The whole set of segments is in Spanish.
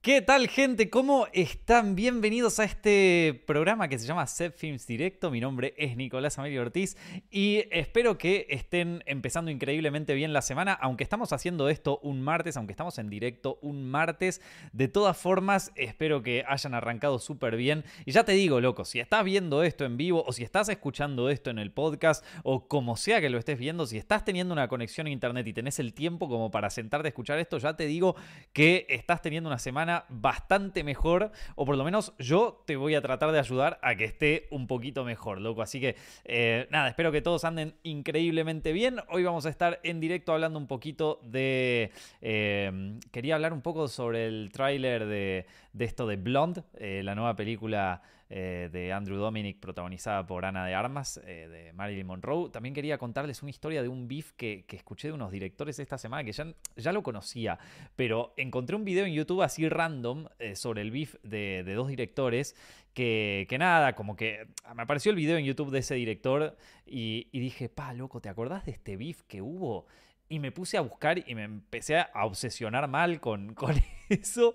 ¿Qué tal gente? ¿Cómo están? Bienvenidos a este programa que se llama Set Films Directo. Mi nombre es Nicolás Amelio Ortiz y espero que estén empezando increíblemente bien la semana, aunque estamos haciendo esto un martes, aunque estamos en directo un martes. De todas formas, espero que hayan arrancado súper bien. Y ya te digo, loco, si estás viendo esto en vivo o si estás escuchando esto en el podcast o como sea que lo estés viendo, si estás teniendo una conexión a internet y tenés el tiempo como para sentarte a escuchar esto, ya te digo que estás teniendo una semana bastante mejor, o por lo menos yo te voy a tratar de ayudar a que esté un poquito mejor, loco. Así que eh, nada, espero que todos anden increíblemente bien. Hoy vamos a estar en directo hablando un poquito de... Eh, quería hablar un poco sobre el tráiler de, esto de Blonde, eh, la nueva película eh, de Andrew Dominic, protagonizada por Ana de Armas, eh, de Marilyn Monroe. También quería contarles una historia de un beef que, escuché de unos directores esta semana que ya, ya, lo conocía, pero encontré un video en YouTube así random eh, sobre el beef de, dos directores que, que, nada, como que me apareció el video en YouTube de ese director y, dije, pa, loco, ¿te acordás de este beef que hubo? Y me puse a buscar y me empecé a obsesionar mal con, con eso.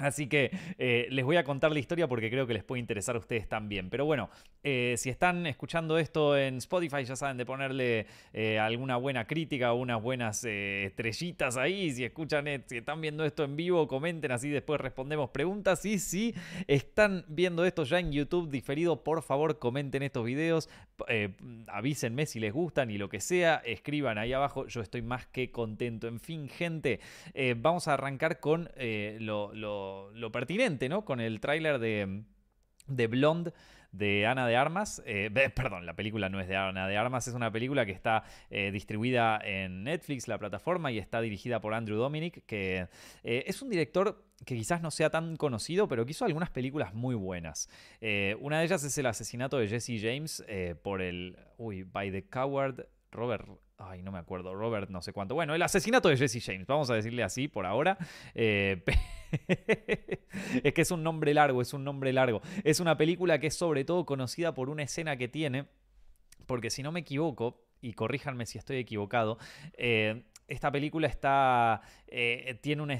Así que eh, les voy a contar la historia porque creo que les puede interesar a ustedes también. Pero bueno, eh, si están escuchando esto en Spotify, ya saben de ponerle eh, alguna buena crítica unas buenas estrellitas ahí. Si escuchan, si están viendo esto en vivo, comenten así después respondemos preguntas. Y si están viendo esto ya en YouTube diferido, por favor comenten estos videos, avísenme si les gustan y lo que sea, escriban ahí abajo. Yo estoy más que contento. En fin, gente, vamos a arrancar con lo lo, pertinente, ¿no? Con el tráiler de, de Blonde de Ana de Armas. Eh, perdón, la película no es de Ana de Armas, es una película que está eh, distribuida en Netflix, la plataforma, y está dirigida por Andrew Dominic, que eh, es un director que quizás no sea tan conocido, pero que hizo algunas películas muy buenas. una de ellas es el asesinato de Jesse James por el... Uy, by the Coward Robert Ay, no me acuerdo, Robert, no sé cuánto. Bueno, el asesinato de Jesse James, vamos a decirle así por ahora. Eh, es que es un nombre largo, es un nombre largo. Es una película que es sobre todo conocida por una escena que tiene, porque si no me equivoco, y corríjanme si estoy equivocado, eh, esta película está. Eh, tiene una.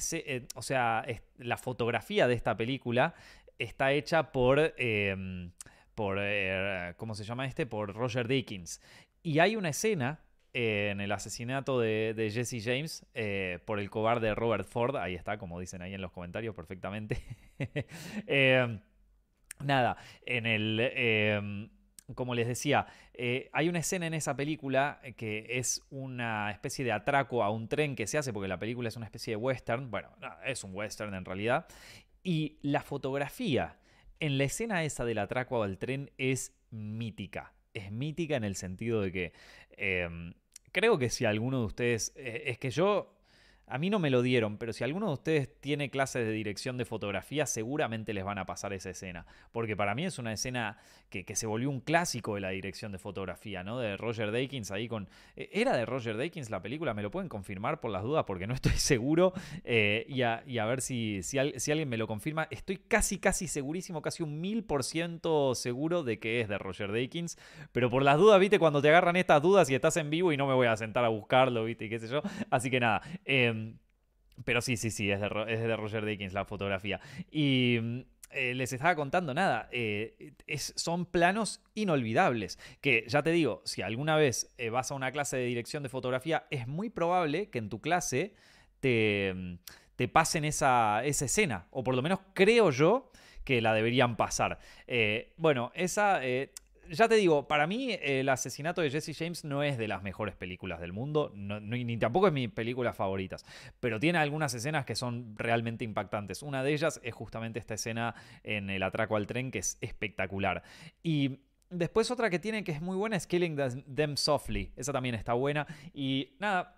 o sea, la fotografía de esta película está hecha por. por. ¿Cómo se llama este? Por Roger Dickens. Y hay una escena en el asesinato de, Jesse James eh, por el cobarde Robert Ford. Ahí está, como dicen ahí en los comentarios perfectamente. Eh, nada, en el... Eh, como les decía, hay una escena en esa película que es una especie de atraco a un tren que se hace, porque la película es una especie de western, bueno, es un western en realidad, y la fotografía en la escena esa del atraco al tren es mítica. Es mítica en el sentido de que creo que si alguno de ustedes, eh, es que yo a mí no me lo dieron, pero si alguno de ustedes tiene clases de dirección de fotografía, seguramente les van a pasar esa escena. Porque para mí es una escena que, se volvió un clásico de la dirección de fotografía, ¿no? De Roger Dakins ahí con... Eh, ¿Era de Roger Dakins la película? ¿Me lo pueden confirmar por las dudas? Porque no estoy seguro. Eh, y, a, ver si, si, alguien me lo confirma. Estoy casi, casi segurísimo, casi un mil por ciento seguro de que es de Roger Dakins. Pero por las dudas, viste, cuando te agarran estas dudas y estás en vivo y no me voy a sentar a buscarlo, viste, y qué sé yo. Así que nada. Eh, pero sí, sí, sí, es de, es de Roger Dickens la fotografía. Y mm, eh, les estaba contando nada, eh, son planos inolvidables, que ya te digo, si alguna vez eh, vas a una clase de dirección de fotografía, es muy probable que en tu clase te, mm, te pasen esa, esa escena, o por lo menos creo yo que la deberían pasar. bueno, esa ya te digo, para mí el asesinato de Jesse James no es de las mejores películas del mundo, ni tampoco es mi película favoritas, pero tiene algunas escenas que son realmente impactantes. Una de ellas es justamente esta escena en el atraco al tren que es espectacular. Y después otra que tiene que es muy buena es Killing Them Softly, esa también está buena. Y nada,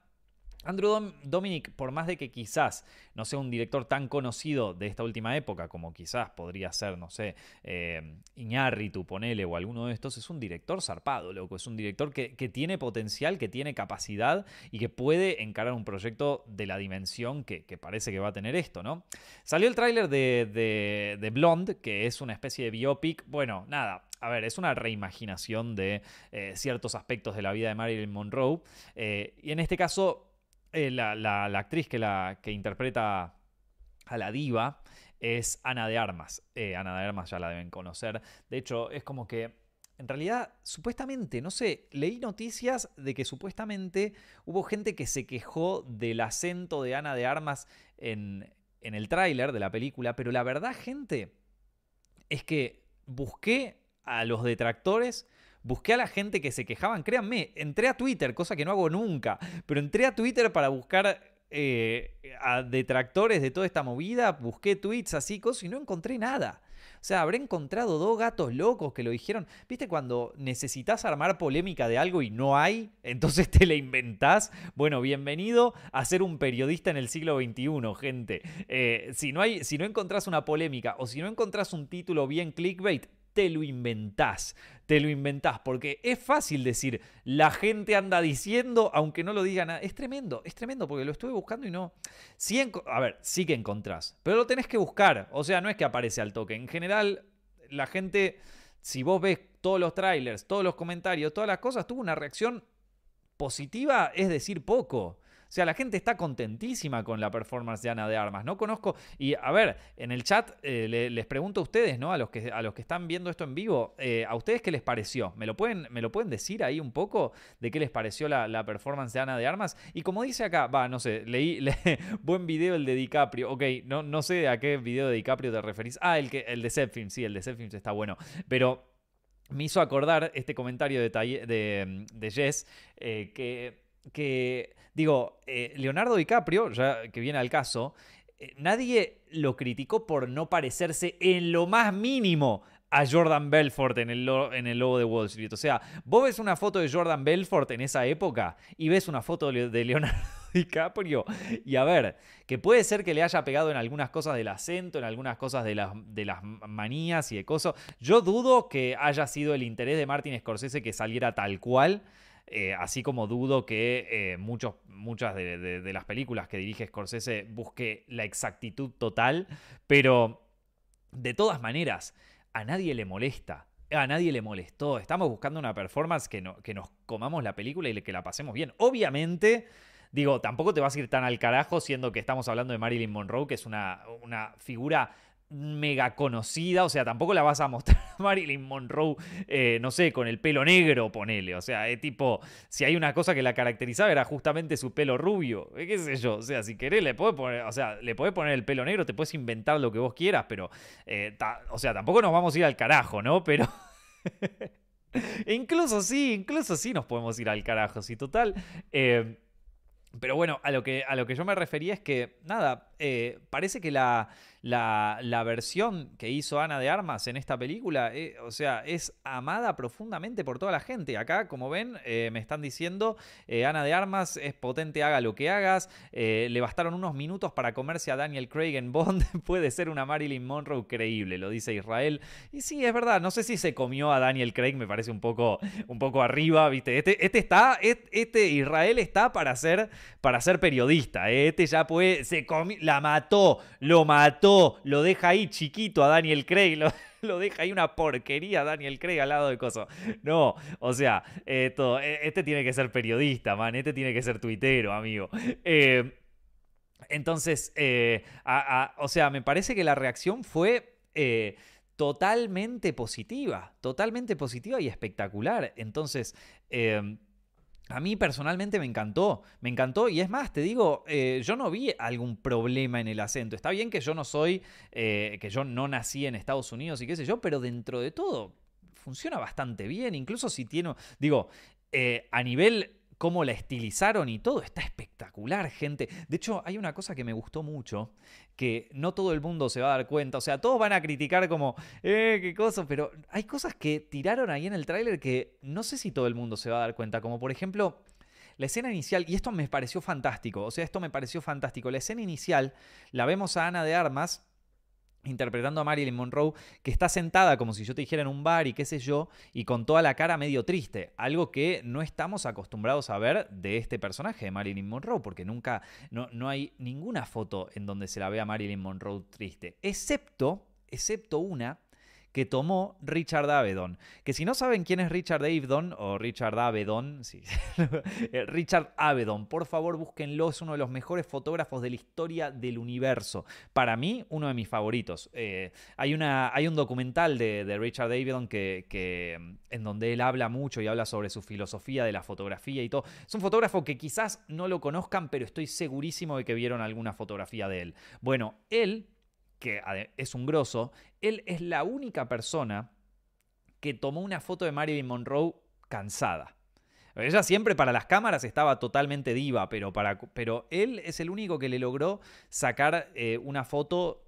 Andrew Dominic, por más de que quizás no sea un director tan conocido de esta última época como quizás podría ser, no sé, eh, Iñárritu, ponele, o alguno de estos, es un director zarpado, loco. Es un director que, tiene potencial, que tiene capacidad y que puede encarar un proyecto de la dimensión que, parece que va a tener esto, ¿no? Salió el tráiler de, de, Blonde, que es una especie de biopic. Bueno, nada, a ver, es una reimaginación de eh, ciertos aspectos de la vida de Marilyn Monroe. Eh, y en este caso, eh, la, actriz que, la, que interpreta a la diva, es Ana de Armas. Eh, Ana de Armas ya la deben conocer. De hecho, es como que en realidad, supuestamente, no sé, leí noticias de que supuestamente hubo gente que se quejó del acento de Ana de Armas en, en el tráiler de la película, pero la verdad, gente, es que busqué a los detractores, busqué a la gente que se quejaban, créanme, entré a Twitter, cosa que no hago nunca, pero entré a Twitter para buscar eh, a detractores de toda esta movida, busqué tweets así, cosas y no encontré nada. O sea, habré encontrado dos gatos locos que lo dijeron. ¿Viste cuando necesitas armar polémica de algo y no hay? Entonces te la inventás. Bueno, bienvenido a ser un periodista en el siglo XXI, gente. Eh, si, no hay, si no encontrás una polémica o si no encontrás un título bien clickbait, te lo inventás, te lo inventás, porque es fácil decir, la gente anda diciendo, aunque no lo diga nada, es tremendo, es tremendo, porque lo estuve buscando y no... A ver, sí que encontrás, pero lo tenés que buscar, o sea, no es que aparece al toque, en general la gente, si vos ves todos los trailers, todos los comentarios, todas las cosas, tuvo una reacción positiva, es decir, poco. Sea, la gente está contentísima con la performance de Ana de Armas. No conozco. Y a ver, en el chat eh, les pregunto a ustedes, ¿no? A los que, a los que están viendo esto en vivo, eh, ¿a ustedes qué les pareció? ¿Me lo, pueden, ¿Me lo pueden decir ahí un poco de qué les pareció la, performance de Ana de Armas? Y como dice acá, va, no sé, leí, buen video el de DiCaprio. Ok, no, no sé a qué video de DiCaprio te referís. Ah, el, que, el de Zepfilm, sí, el de Zepfilm está bueno. Pero me hizo acordar este comentario de Jess eh, que que, digo, eh, Leonardo DiCaprio, ya que viene al caso, eh, nadie lo criticó por no parecerse en lo más mínimo a Jordan Belfort en el, en el logo de Wall Street. O sea, vos ves una foto de Jordan Belfort en esa época y ves una foto de Leonardo DiCaprio y a ver, que puede ser que le haya pegado en algunas cosas del acento, en algunas cosas de las, de las manías y de cosas. Yo dudo que haya sido el interés de Martin Scorsese que saliera tal cual. Eh, así como dudo que eh, muchos, muchas de, las películas que dirige Scorsese busque la exactitud total, pero de todas maneras, a nadie le molesta. A nadie le molestó. Estamos buscando una performance que, no, que nos comamos la película y que la pasemos bien. Obviamente, digo, tampoco te vas a ir tan al carajo siendo que estamos hablando de Marilyn Monroe, que es una, una figura mega conocida, o sea, tampoco la vas a mostrar a Marilyn Monroe, eh, no sé, con el pelo negro, ponele, o sea, es tipo, si hay una cosa que la caracterizaba era justamente su pelo rubio, eh, qué sé yo, o sea, si querés le podés poner, o sea, le podés poner el pelo negro, te puedes inventar lo que vos quieras, pero, eh, o sea, tampoco nos vamos a ir al carajo, ¿no? Pero... incluso sí, incluso sí nos podemos ir al carajo, sí, total. pero bueno, a lo, que, a lo que yo me refería es que, nada, parece que la la, versión que hizo Ana de Armas en esta película, eh, o sea, es amada profundamente por toda la gente. Acá, como ven, eh, me están diciendo, eh, Ana de Armas es potente, haga lo que hagas. le bastaron unos minutos para comerse a Daniel Craig en Bond. Puede ser una Marilyn Monroe creíble, lo dice Israel. Y sí, es verdad, no sé si se comió a Daniel Craig, me parece un poco, un poco arriba, ¿viste? Este, este está, este, Israel está para ser, para ser periodista. Este ya puede, se comió, la mató, lo mató lo deja ahí chiquito a Daniel Craig, lo, deja ahí una porquería a Daniel Craig al lado de Coso. No, o sea, e, este tiene que ser periodista, man, este tiene que ser tuitero, amigo. Eh, entonces, eh, o sea, me parece que la reacción fue... Eh, totalmente positiva, totalmente positiva y espectacular. Entonces, a mí personalmente me encantó, me encantó y es más, te digo, eh, yo no vi algún problema en el acento. Está bien que yo no soy, eh, que yo no nací en Estados Unidos y qué sé yo, pero dentro de todo funciona bastante bien, incluso si tiene, digo, eh, a nivel cómo la estilizaron y todo, está espectacular, gente. De hecho, hay una cosa que me gustó mucho, que no todo el mundo se va a dar cuenta, o sea, todos van a criticar como, eh, qué cosa, pero hay cosas que tiraron ahí en el tráiler que no sé si todo el mundo se va a dar cuenta, como por ejemplo... La escena inicial, y esto me pareció fantástico, o sea, esto me pareció fantástico. La escena inicial la vemos a Ana de Armas interpretando a Marilyn Monroe, que está sentada como si yo te dijera en un bar y qué sé yo, y con toda la cara medio triste, algo que no estamos acostumbrados a ver de este personaje de Marilyn Monroe, porque nunca, no, no hay ninguna foto en donde se la vea Marilyn Monroe triste, excepto, excepto una que tomó Richard Avedon. Que si no saben quién es Richard Avedon, o Richard Avedon, sí, eh, Richard Avedon, por favor búsquenlo, es uno de los mejores fotógrafos de la historia del universo. Para mí, uno de mis favoritos. Eh, hay, una, hay un documental de, Richard Avedon que, mm, en donde él habla mucho y habla sobre su filosofía de la fotografía y todo. Es un fotógrafo que quizás no lo conozcan, pero estoy segurísimo de que vieron alguna fotografía de él. Bueno, él que es un grosso, él es la única persona que tomó una foto de Marilyn Monroe cansada. Ella siempre para las cámaras estaba totalmente diva, pero, pero él es el único que le logró sacar eh, una foto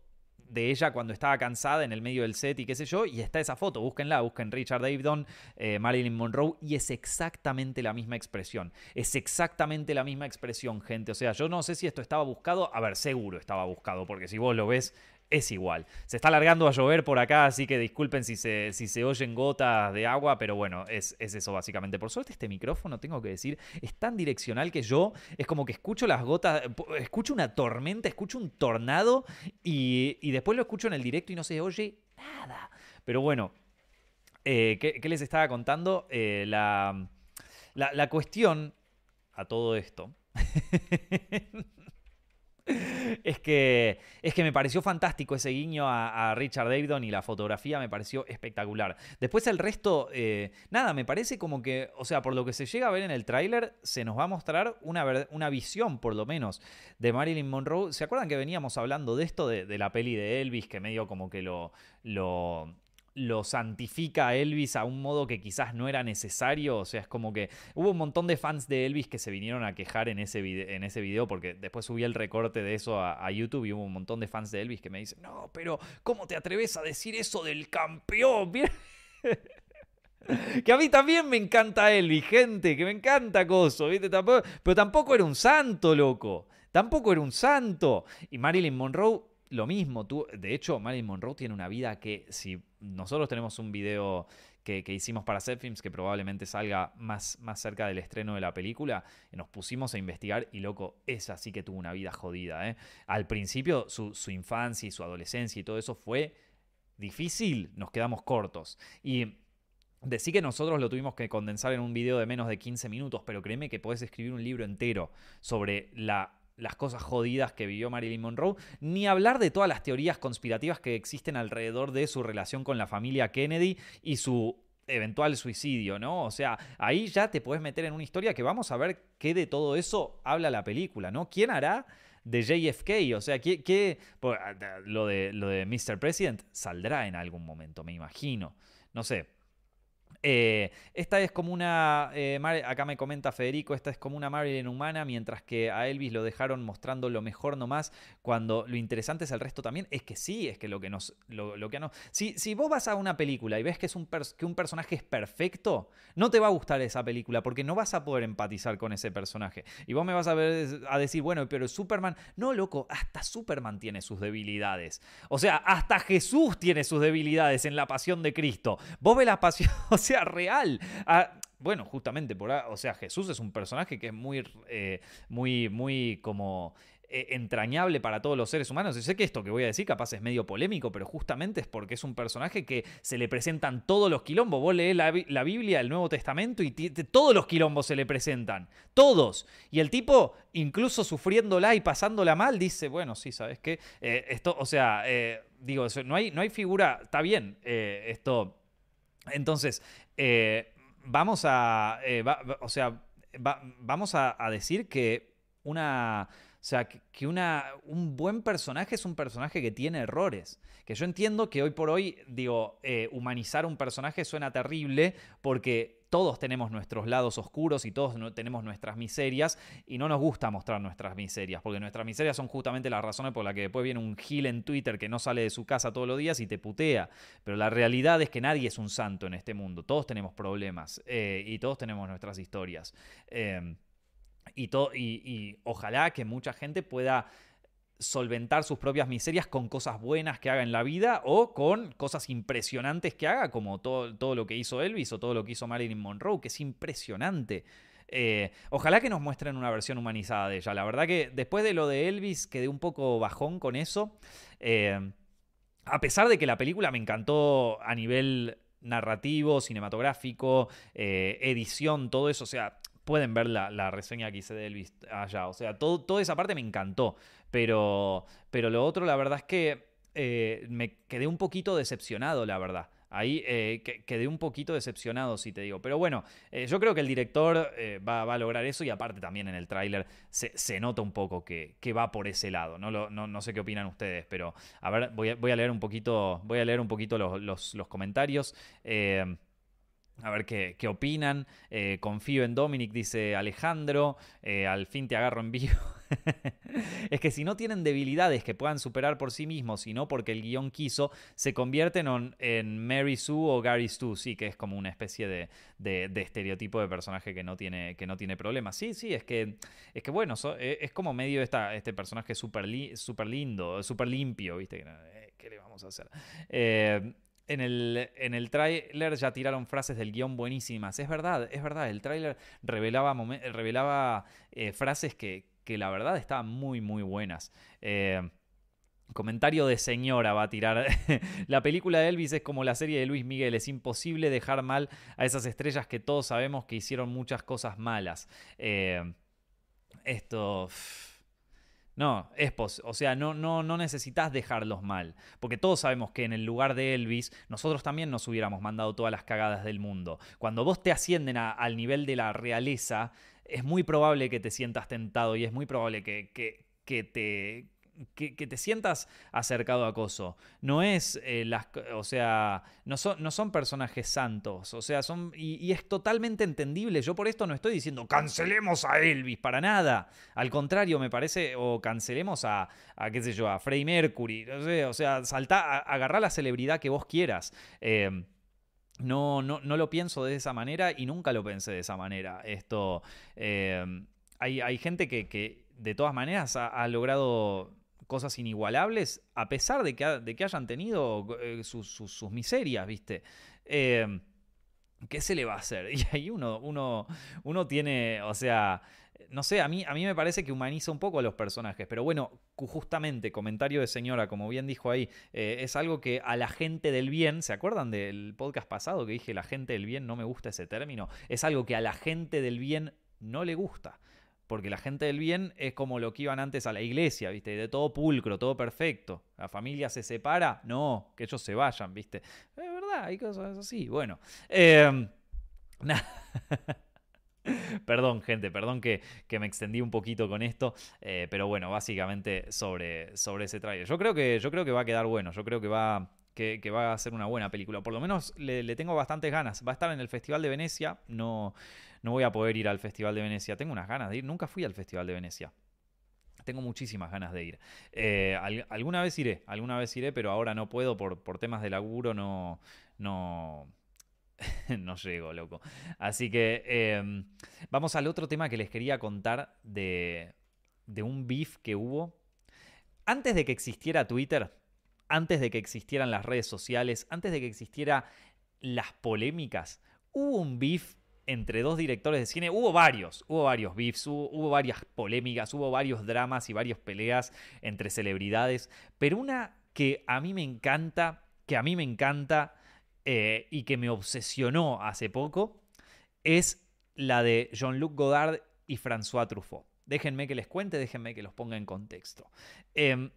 de ella cuando estaba cansada en el medio del set y qué sé yo, y está esa foto, búsquenla, busquen Richard Avedon, eh, Marilyn Monroe, y es exactamente la misma expresión, es exactamente la misma expresión, gente, o sea, yo no sé si esto estaba buscado, a ver, seguro estaba buscado, porque si vos lo ves, es igual. Se está alargando a llover por acá, así que disculpen si se, si se oyen gotas de agua, pero bueno, es, eso básicamente. Por suerte este micrófono, tengo que decir, es tan direccional que yo es como que escucho las gotas, escucho una tormenta, escucho un tornado y, después lo escucho en el directo y no se oye nada. Pero bueno, eh, ¿qué, les estaba contando? Eh, la, la cuestión a todo esto es que, es que me pareció fantástico ese guiño a, Richard Davidson y la fotografía me pareció espectacular. Después el resto, eh, nada, me parece como que, o sea, por lo que se llega a ver en el tráiler, se nos va a mostrar una, una visión, por lo menos, de Marilyn Monroe. ¿Se acuerdan que veníamos hablando de esto, de, la peli de Elvis, que medio como que lo lo santifica a Elvis a un modo que quizás no era necesario. O sea, es como que hubo un montón de fans de Elvis que se vinieron a quejar en ese, video, en ese video, porque después subí el recorte de eso a, YouTube y hubo un montón de fans de Elvis que me dicen, no, pero ¿cómo te atreves a decir eso del campeón? que a mí también me encanta Elvis, gente, que me encanta Coso, ¿viste? pero tampoco era un santo, loco. Tampoco era un santo. Y Marilyn Monroe lo mismo, tú, de hecho, Marilyn Monroe tiene una vida que si nosotros tenemos un video que, hicimos para Films que probablemente salga más, más cerca del estreno de la película, nos pusimos a investigar y loco, esa sí que tuvo una vida jodida. ¿eh? Al principio su, su infancia y su adolescencia y todo eso fue difícil, nos quedamos cortos. Y Decí que nosotros lo tuvimos que condensar en un video de menos de 15 minutos, pero créeme que podés escribir un libro entero sobre la las cosas jodidas que vivió Marilyn Monroe, ni hablar de todas las teorías conspirativas que existen alrededor de su relación con la familia Kennedy y su eventual suicidio, ¿no? O sea, ahí ya te puedes meter en una historia que vamos a ver qué de todo eso habla la película, ¿no? ¿Quién hará de JFK? O sea, ¿qué, qué lo, de, lo de Mr. President saldrá en algún momento, me imagino. No sé, eh, esta es como una, eh, acá me comenta Federico, esta es como una Marilyn humana, mientras que a Elvis lo dejaron mostrando lo mejor nomás, cuando lo interesante es el resto también, es que sí, es que lo que nos, lo, que no, si, si vos vas a una película y ves que, es un que un personaje es perfecto, no te va a gustar esa película, porque no vas a poder empatizar con ese personaje. Y vos me vas a, ver, a decir, bueno, pero Superman, no, loco, hasta Superman tiene sus debilidades. O sea, hasta Jesús tiene sus debilidades en la pasión de Cristo. Vos ves la pasión, o sea, real. Ah, bueno, justamente por, o sea, Jesús es un personaje que es muy, eh, muy, muy como eh, entrañable para todos los seres humanos. Y sé que esto que voy a decir capaz es medio polémico, pero justamente es porque es un personaje que se le presentan todos los quilombos. Vos lees la, Biblia, el Nuevo Testamento, y todos los quilombos se le presentan. Todos. Y el tipo, incluso sufriéndola y pasándola mal, dice, bueno, sí, ¿sabes qué? Eh, esto, o sea, digo, no hay, no hay figura, está bien, esto entonces, eh, vamos a, eh, o sea, vamos a, decir que una, sea, que un buen personaje es un personaje que tiene errores. Que yo entiendo que hoy por hoy, digo, eh, humanizar un personaje suena terrible porque todos tenemos nuestros lados oscuros y todos tenemos nuestras miserias y no nos gusta mostrar nuestras miserias, porque nuestras miserias son justamente las razones por las que después viene un gil en Twitter que no sale de su casa todos los días y te putea. Pero la realidad es que nadie es un santo en este mundo, todos tenemos problemas eh, y todos tenemos nuestras historias. Eh, y, y ojalá que mucha gente pueda solventar sus propias miserias con cosas buenas que haga en la vida o con cosas impresionantes que haga, como todo, todo lo que hizo Elvis o todo lo que hizo Marilyn Monroe, que es impresionante. Eh, ojalá que nos muestren una versión humanizada de ella. La verdad que después de lo de Elvis quedé un poco bajón con eso. Eh, a pesar de que la película me encantó a nivel narrativo, cinematográfico, eh, edición, todo eso, o sea, pueden ver la, reseña que hice de Elvis allá, o sea, todo, toda esa parte me encantó, pero, pero lo otro, la verdad es que eh, me quedé un poquito decepcionado, la verdad. Ahí eh, quedé un poquito decepcionado, si te digo. Pero bueno, eh, yo creo que el director eh, va, a lograr eso y aparte también en el tráiler se, nota un poco que, va por ese lado. No, no, sé qué opinan ustedes, pero a ver, voy a, leer un poquito, voy a leer un poquito los, los comentarios. A ver qué, opinan. Eh, confío en Dominic, dice Alejandro. Eh, al fin te agarro en vivo. es que si no tienen debilidades que puedan superar por sí mismos, y no porque el guion quiso, se convierten en, Mary Sue o Gary Stu. Sí, que es como una especie de, estereotipo de personaje que no tiene, que no tiene problemas. Sí, sí, es que, es que bueno, e, es como medio esta, este personaje súper super lindo, súper limpio, ¿viste? ¿Qué le vamos a hacer? Eh, en el, en el tráiler ya tiraron frases del guion buenísimas. Es verdad, es verdad. El tráiler revelaba, revelaba eh, frases que, la verdad estaban muy, muy buenas. Eh, comentario de señora va a tirar. la película de Elvis es como la serie de Luis Miguel. Es imposible dejar mal a esas estrellas que todos sabemos que hicieron muchas cosas malas. Eh, esto... No, es o sea, no, no, no necesitas dejarlos mal, porque todos sabemos que en el lugar de Elvis nosotros también nos hubiéramos mandado todas las cagadas del mundo. Cuando vos te ascienden al nivel de la realeza, es muy probable que te sientas tentado y es muy probable que, que, que te, que, te sientas acercado a acoso. No es eh, las. O sea, no son, no son personajes santos. O sea, son. Y, es totalmente entendible. Yo por esto no estoy diciendo cancelemos a Elvis para nada. Al contrario, me parece. O cancelemos a, a qué sé yo, a Freddie Mercury. o sea, salta, agarrá la celebridad que vos quieras. Eh, no, no, no, lo pienso de esa manera y nunca lo pensé de esa manera. Esto. Eh, hay, hay, gente que, que de todas maneras ha logrado cosas inigualables, a pesar de que, de que hayan tenido eh, sus, miserias, ¿viste? Eh, ¿Qué se le va a hacer? Y ahí uno, uno, uno tiene, o sea, no sé, a mí, a mí me parece que humaniza un poco a los personajes, pero bueno, justamente, comentario de señora, como bien dijo ahí, eh, es algo que a la gente del bien, ¿se acuerdan del podcast pasado que dije la gente del bien? No me gusta ese término, es algo que a la gente del bien no le gusta porque la gente del bien es como lo que iban antes a la iglesia, ¿viste? De todo pulcro, todo perfecto. La familia se separa, no, que ellos se vayan, ¿viste? Es verdad, hay cosas así. Bueno, eh, perdón, gente, perdón que, me extendí un poquito con esto, eh, pero bueno, básicamente sobre, sobre ese trailer. Yo creo, que, yo creo que va a quedar bueno, yo creo que va, que, va a ser una buena película. Por lo menos le, le, tengo bastantes ganas. Va a estar en el Festival de Venecia, no, no voy a poder ir al Festival de Venecia. Tengo unas ganas de ir, nunca fui al Festival de Venecia. Tengo muchísimas ganas de ir. Eh, alguna vez iré, alguna vez iré, pero ahora no puedo por, por temas de laburo, no, no, no llego, loco. Así que em, vamos al otro tema que les quería contar de, de un beef que hubo. Antes de que existiera Twitter, antes de que existieran las redes sociales, antes de que existieran las polémicas, hubo un beef entre dos directores de cine. Hubo varios, hubo varios beefs, hubo, varias polémicas, hubo varios dramas y varias peleas entre celebridades. Pero una que a mí me encanta, que a mí me encanta eh, y que me obsesionó hace poco, es la de Jean-Luc Godard y François Truffaut. Déjenme que les cuente, déjenme que los ponga en contexto. Em,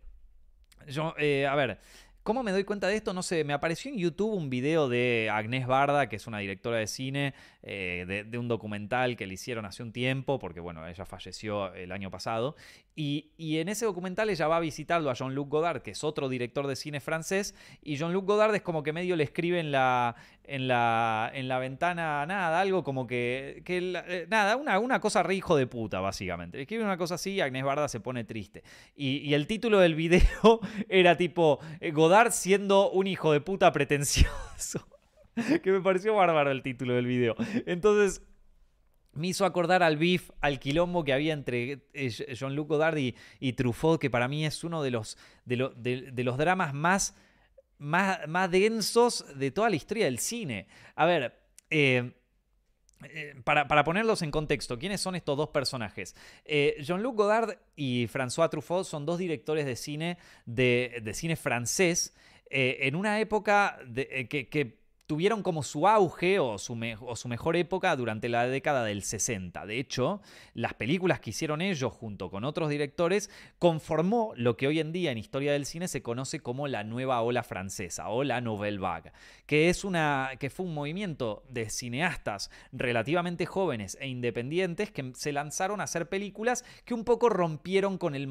yo, eh, a ver, ¿Cómo me doy cuenta de esto? No sé, me apareció en YouTube un video de Agnès Barda, que es una directora de cine, eh, de, un documental que le hicieron hace un tiempo, porque bueno, ella falleció el año pasado, y, en ese documental ella va a visitarlo a Jean-Luc Godard, que es otro director de cine francés, y Jean-Luc Godard es como que medio le escribe en la, en la, en la ventana, nada, algo como que, eh, nada, una, cosa re hijo de puta, básicamente. Escribe una cosa así y Agnès Barda se pone triste. Y, el título del video era tipo, eh, Godard siendo un hijo de puta pretencioso. que me pareció bárbaro el título del video. Entonces, me hizo acordar al beef, al quilombo que había entre eh, Jean-Luc Godard y, Truffaut, que para mí es uno de los, de, los dramas más, más, más, densos de toda la historia del cine. A ver, eh, eh, para, ponerlos en contexto, ¿quiénes son estos dos personajes? Jean-Luc Godard y François Truffaut son dos directores de cine, de, de cine francés en una época que, que tuvieron como su auge o su, mejor época durante la década del 60. De hecho, las películas que hicieron ellos junto con otros directores conformó lo que hoy en día en historia del cine se conoce como la nueva ola francesa o la Nouvelle Vague, que, es una, que fue un movimiento de cineastas relativamente jóvenes e independientes que se lanzaron a hacer películas que un poco rompieron con el,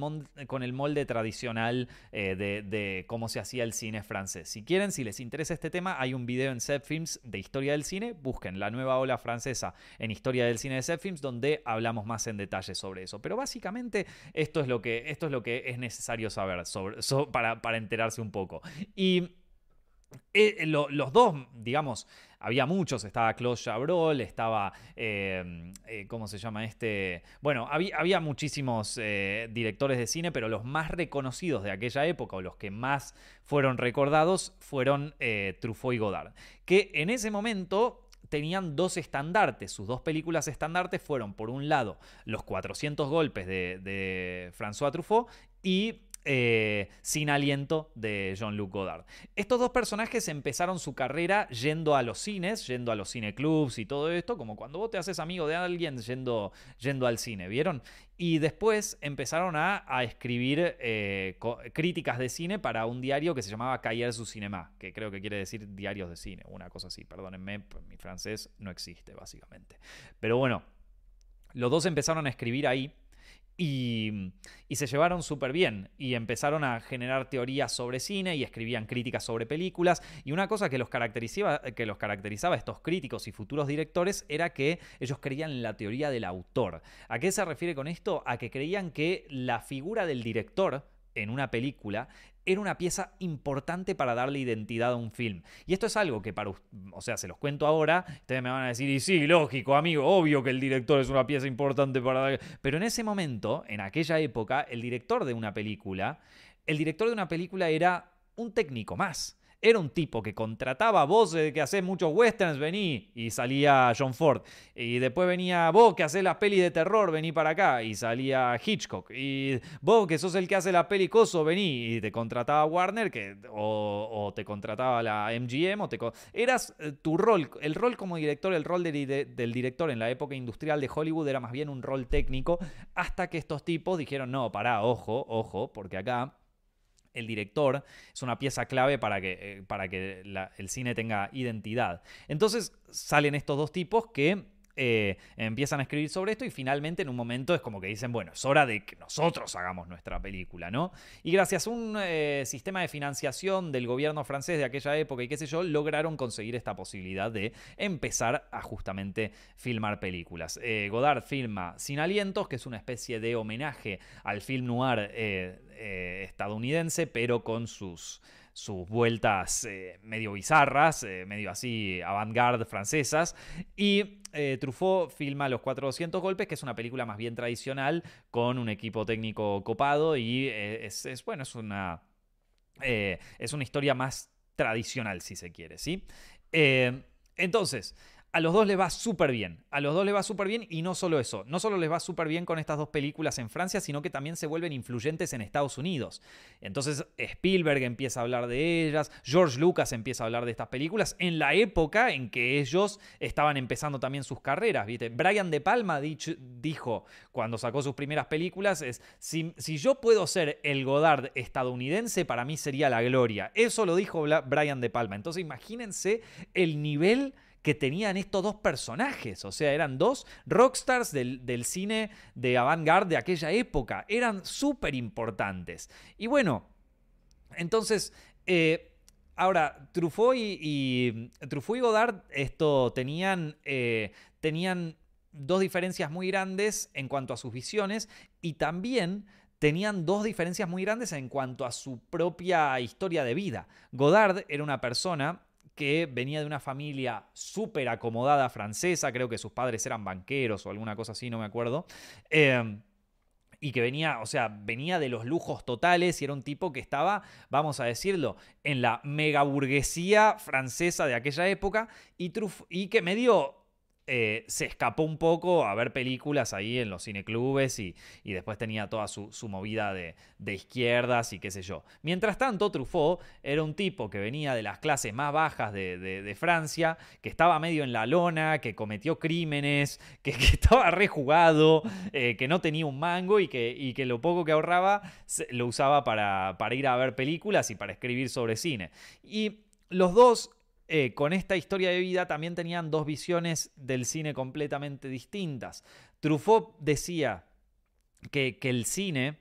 con el molde tradicional eh, de, de cómo se hacía el cine francés. Si quieren, si les interesa este tema, hay un video en Films de historia del cine, busquen la nueva ola francesa en historia del cine de Set Films, donde hablamos más en detalle sobre eso. Pero básicamente esto es lo que, esto es, lo que es necesario saber para, para enterarse un poco. Y eh, los dos, digamos, había muchos, estaba Claude Chabrol, estaba, eh, eh, ¿cómo se llama este? Bueno, había, había muchísimos directores de cine, pero los más reconocidos de aquella época, o los que más fueron recordados, fueron Truffaut y Godard, que en ese momento tenían dos estandartes. Sus dos películas estandartes fueron, por un lado, Los 400 golpes de François Truffaut y eh, sin aliento de Jean-Luc Godard. Estos dos personajes empezaron su carrera yendo a los cines, yendo a los cineclubs y todo esto, como cuando vos te haces amigo de alguien yendo, yendo al cine, ¿vieron? Y después empezaron a, escribir eh, críticas de cine para un diario que se llamaba Cahiers du Cinéma, que creo que quiere decir diarios de cine, una cosa así, perdónenme, mi francés no existe básicamente. Pero bueno, los dos empezaron a escribir ahí y, se llevaron súper bien y empezaron a generar teorías sobre cine y escribían críticas sobre películas. Y una cosa que los, caracterizaba, que los caracterizaba a estos críticos y futuros directores era que ellos creían en la teoría del autor. ¿A qué se refiere con esto? A que creían que la figura del director en una película era una pieza importante para darle identidad a un film. Y esto es algo que para, o sea, se los cuento ahora, ustedes me van a decir, y sí, lógico, amigo, obvio que el director es una pieza importante para... Pero en ese momento, en aquella época, el director de una película, el director de una película era un técnico más era un tipo que contrataba vos de que hacés muchos westerns, vení y salía John Ford. Y después venía vos que hacés las pelis de terror, vení para acá y salía Hitchcock. Y vos que sos el que hace la peli coso, vení y te contrataba Warner que, o, te contrataba la MGM. O te, eras eh, tu rol, el rol como director, el rol del director en la época industrial de Hollywood era más bien un rol técnico hasta que estos tipos dijeron, no, pará, ojo, ojo, porque acá el director es una pieza clave para que, eh, para que el cine tenga identidad. Entonces salen estos dos tipos que eh, empiezan a escribir sobre esto y finalmente en un momento es como que dicen, bueno, es hora de que nosotros hagamos nuestra película, ¿no? Y gracias a un eh, sistema de financiación del gobierno francés de aquella época y qué sé yo, lograron conseguir esta posibilidad de empezar a justamente filmar películas. Eh, Godard filma Sin Alientos, que es una especie de homenaje al film noir estadounidense, pero con sus sus vueltas medio bizarras, medio así avant-garde francesas. Y eh, Truffaut filma Los 400 golpes, que es una película más bien tradicional, con un equipo técnico copado y eh, es, bueno, es una, eh, es una historia más tradicional, si se quiere, ¿sí? entonces, a los dos les va súper bien. A los dos les va súper bien y no solo eso. No solo les va súper bien con estas dos películas en Francia, sino que también se vuelven influyentes en Estados Unidos. Entonces Spielberg empieza a hablar de ellas, George Lucas empieza a hablar de estas películas en la época en que ellos estaban empezando también sus carreras. ¿viste? Brian De Palma dijo cuando sacó sus primeras películas, es, si, si yo puedo ser el Godard estadounidense, para mí sería la gloria. Eso lo dijo Brian De Palma. Entonces imagínense el nivel que tenían estos dos personajes. O sea, eran dos rockstars del, cine de avant-garde de aquella época. Eran súper importantes. Y bueno, entonces... Eh, ahora, Truffaut y, Truffaut y Godard esto, tenían, eh, tenían dos diferencias muy grandes en cuanto a sus visiones y también tenían dos diferencias muy grandes en cuanto a su propia historia de vida. Godard era una persona que venía de una familia súper acomodada francesa, creo que sus padres eran banqueros o alguna cosa así, no me acuerdo. Em, y que venía, o sea, venía de los lujos totales y era un tipo que estaba, vamos a decirlo, en la mega burguesía francesa de aquella época y, y que medio eh, se escapó un poco a ver películas ahí en los cineclubes y, y después tenía toda su, movida de, izquierdas y qué sé yo. Mientras tanto, Truffaut era un tipo que venía de las clases más bajas de, Francia, que estaba medio en la lona, que cometió crímenes, que, estaba rejugado, eh, que no tenía un mango y que, y que lo poco que ahorraba lo usaba para, para ir a ver películas y para escribir sobre cine. Y los dos eh, con esta historia de vida también tenían dos visiones del cine completamente distintas. Truffaut decía que, el cine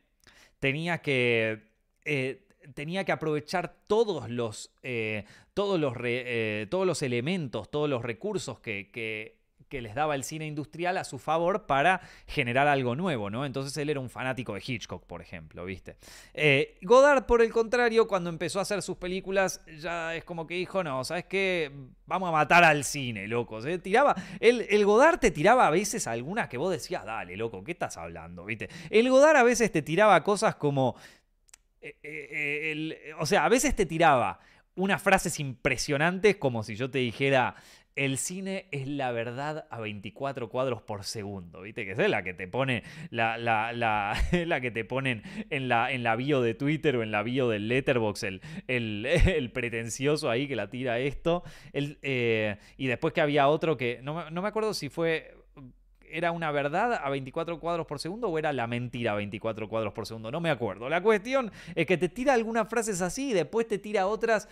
tenía que, eh, tenía que aprovechar todos los, eh, todos, los todos los elementos, todos los recursos que, que que les daba el cine industrial a su favor para generar algo nuevo, ¿no? Entonces él era un fanático de Hitchcock, por ejemplo, ¿viste? Eh, Godard, por el contrario, cuando empezó a hacer sus películas, ya es como que dijo, no, ¿sabes qué? Vamos a matar al cine, loco. Tiraba, el, el Godard te tiraba a veces algunas que vos decías, dale, loco, ¿qué estás hablando? ¿Viste? El Godard a veces te tiraba cosas como... Eh, eh, o sea, a veces te tiraba unas frases impresionantes como si yo te dijera, el cine es la verdad a 24 cuadros por segundo, ¿viste? Que es la que te pone la, la, la, que te ponen en la, en la bio de Twitter o en la bio del Letterbox, el, el, pretencioso ahí que la tira esto. Eh, y después que había otro que, no, no me acuerdo si fue ¿Era una verdad a 24 cuadros por segundo o era la mentira a 24 cuadros por segundo? No me acuerdo. La cuestión es que te tira algunas frases así y después te tira otras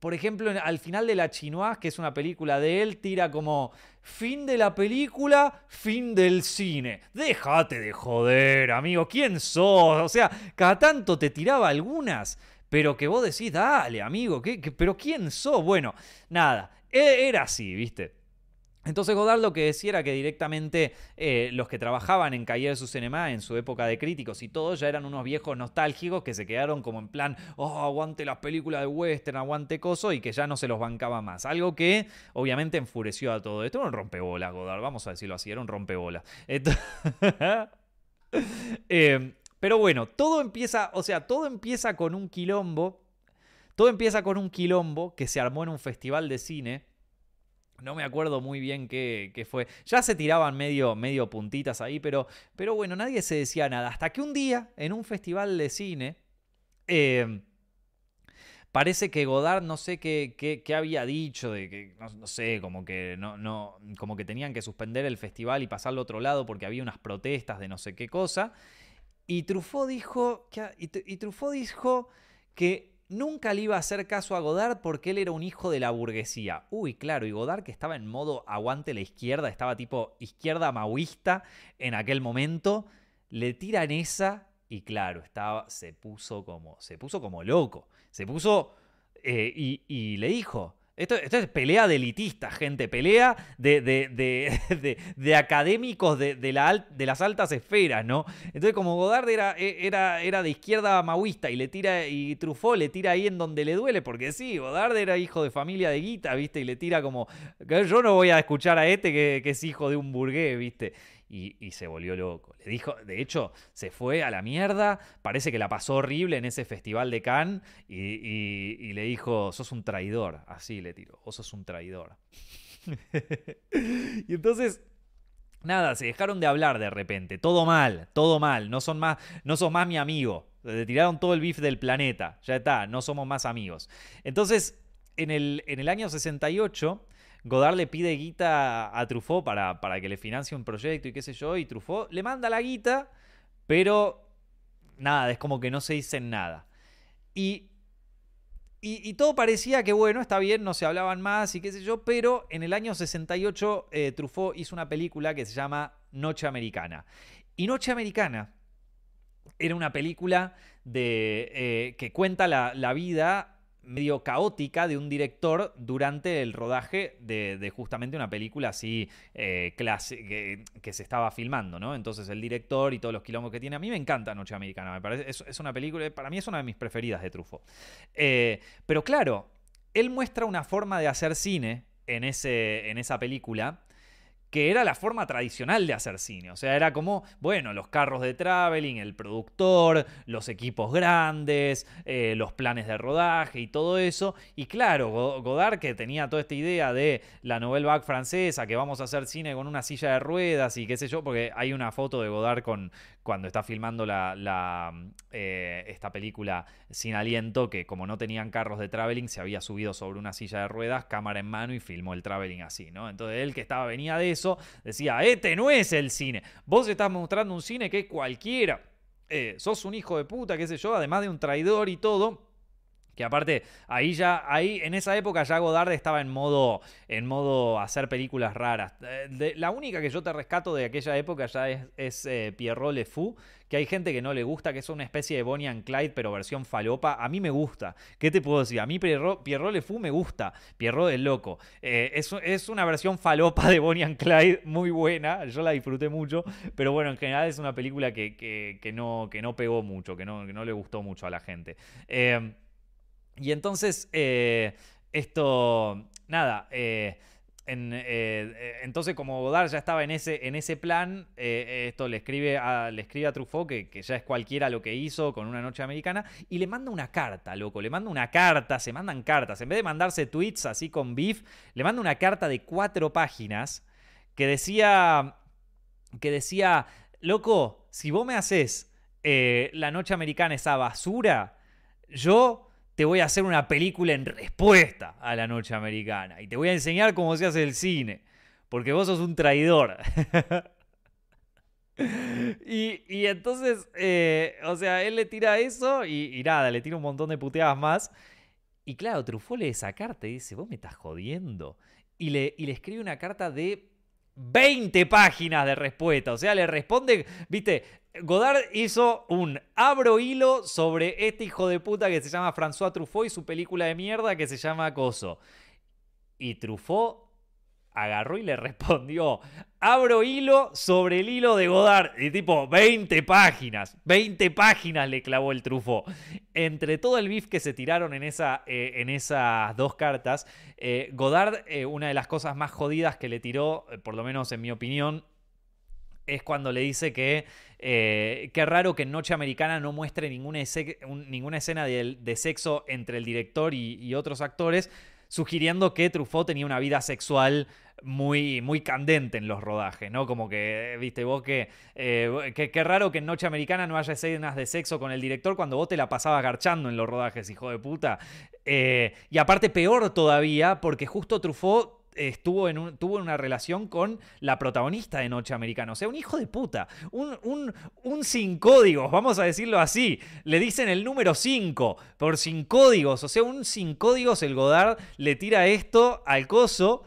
por ejemplo, al final de La Chinoise, que es una película de él, tira como fin de la película, fin del cine. Déjate de joder, amigo, ¿quién sos? O sea, cada tanto te tiraba algunas, pero que vos decís, dale, amigo, ¿qué, pero ¿quién sos? Bueno, nada, e, era así, ¿viste? Entonces Godard lo que decía era que directamente eh, los que trabajaban en Cahiers su Cinema en su época de críticos y todo ya eran unos viejos nostálgicos que se quedaron como en plan, oh, aguante las películas de western, aguante coso y que ya no se los bancaba más. Algo que obviamente enfureció a todo esto. Era un rompebolas, Godard, vamos a decirlo así, era un rompebolas. eh, pero bueno, todo empieza, o sea, todo empieza con un quilombo. Todo empieza con un quilombo que se armó en un festival de cine no me acuerdo muy bien qué, fue. Ya se tiraban medio, medio puntitas ahí, pero, pero bueno, nadie se decía nada. Hasta que un día, en un festival de cine, eh, parece que Godard no sé qué, qué, había dicho, de que, no, sé, como que, no, no, como que tenían que suspender el festival y pasarlo a otro lado porque había unas protestas de no sé qué cosa. Y Truffaut dijo, y, y Truffaut dijo que Nunca le iba a hacer caso a Godard porque él era un hijo de la burguesía. Uy, claro, y Godard que estaba en modo aguante la izquierda, estaba tipo izquierda maoísta en aquel momento, le tiran esa y claro, estaba, se puso como, se puso como loco. Se puso eh, y, y le dijo, esto, es pelea de elitistas, gente, pelea de, de, académicos de, la de, las altas esferas, ¿no? Entonces, como Godard era, e, era, era de izquierda maoísta y le tira, y Truffaut le tira ahí en donde le duele, porque sí, Godard era hijo de familia de guita, ¿viste? Y le tira como, yo no voy a escuchar a este que, que es hijo de un burgués, ¿viste? Y, se volvió loco. Le dijo, de hecho, se fue a la mierda, parece que la pasó horrible en ese festival de Cannes y, le dijo, sos un traidor, así le tiró, vos sos un traidor. y entonces Nada, se dejaron de hablar de repente. Todo mal, todo mal. No son más, no sos más mi amigo. Le tiraron todo el bif del planeta. Ya está, no somos más amigos. Entonces, en el, en el año 68, Godard le pide guita a Truffaut para, para que le financie un proyecto y qué sé yo, y Truffaut le manda la guita, pero nada, es como que no se dicen nada. Y, y, todo parecía que, bueno, está bien, no se hablaban más y qué sé yo, pero en el año 68 eh, Truffaut hizo una película que se llama Noche Americana. Y Noche Americana era una película de, eh, que cuenta la, la vida medio caótica de un director durante el rodaje de, justamente una película así eh, que, se estaba filmando, ¿no? Entonces el director y todos los quilombos que tiene. A mí me encanta Noche Americana, me parece. Es, una película, para mí es una de mis preferidas de Truffaut. Eh, pero claro, él muestra una forma de hacer cine en, ese, en esa película que era la forma tradicional de hacer cine. O sea, era como, bueno, los carros de traveling, el productor, los equipos grandes, eh, los planes de rodaje y todo eso. Y claro, Godard, que tenía toda esta idea de la Nouvelle Vague francesa, que vamos a hacer cine con una silla de ruedas y qué sé yo, porque hay una foto de Godard con, cuando está filmando la, eh, esta película Sin Aliento, que como no tenían carros de traveling, se había subido sobre una silla de ruedas, cámara en mano y filmó el traveling así, ¿no? Entonces él que estaba, venía de eso, decía, este no es el cine, vos estás mostrando un cine que cualquiera, eh, sos un hijo de puta, qué sé yo, además de un traidor y todo. Que aparte, ahí ya, ahí en esa época ya Godard estaba en modo, en modo hacer películas raras. Eh, la única que yo te rescato de aquella época ya es, eh, Pierrot Le Fou, que hay gente que no le gusta, que es una especie de Bonnie and Clyde, pero versión falopa. A mí me gusta. ¿Qué te puedo decir? A mí Pierrot, Le Fou me gusta. Pierrot es loco. Eh, es, una versión falopa de Bonnie and Clyde muy buena. Yo la disfruté mucho. Pero bueno, en general es una película que, no, que no pegó mucho, que no, que no le gustó mucho a la gente. Y entonces, eh, esto, nada, eh, eh, entonces como Godard ya estaba en ese, en ese plan, esto le escribe, a, le escribe a Truffaut, que, que, ya es cualquiera lo que hizo con una noche americana, y le manda una carta, loco, le manda una carta, se mandan cartas, en vez de mandarse tweets así con beef, le manda una carta de cuatro páginas que decía, que decía, loco, si vos me haces la noche americana esa basura, yo te voy a hacer una película en respuesta a la noche americana y te voy a enseñar cómo se hace el cine, porque vos sos un traidor. y, entonces, eh, o sea, él le tira eso y, nada, le tira un montón de puteadas más. Y claro, Truffaut lee esa carta y dice, vos me estás jodiendo. Y le, y le escribe una carta de 20 páginas de respuesta. O sea, le responde, viste, Godard hizo un abro hilo sobre este hijo de puta que se llama François Truffaut y su película de mierda que se llama Coso. Y Truffaut agarró y le respondió, abro hilo sobre el hilo de Godard. Y tipo, 20 páginas, 20 páginas le clavó el Truffaut. Entre todo el beef que se tiraron en, eh, en esas dos cartas, eh, Godard, eh, una de las cosas más jodidas que le tiró, por lo menos en mi opinión, es cuando le dice que eh, qué raro que en Noche Americana no muestre ninguna, escena de, sexo entre el director y, otros actores, sugiriendo que Truffaut tenía una vida sexual muy, muy candente en los rodajes, ¿no? Como que, viste, vos que, eh, qué raro que en Noche Americana no haya escenas de sexo con el director cuando vos te la pasabas garchando en los rodajes, hijo de puta. Eh, y aparte peor todavía, porque justo Truffaut estuvo en un, tuvo una relación con la protagonista de Noche Americana. O sea, un hijo de puta. Un, un, sin códigos, vamos a decirlo así. Le dicen el número 5 por sin códigos. O sea, un sin códigos el Godard le tira esto al coso.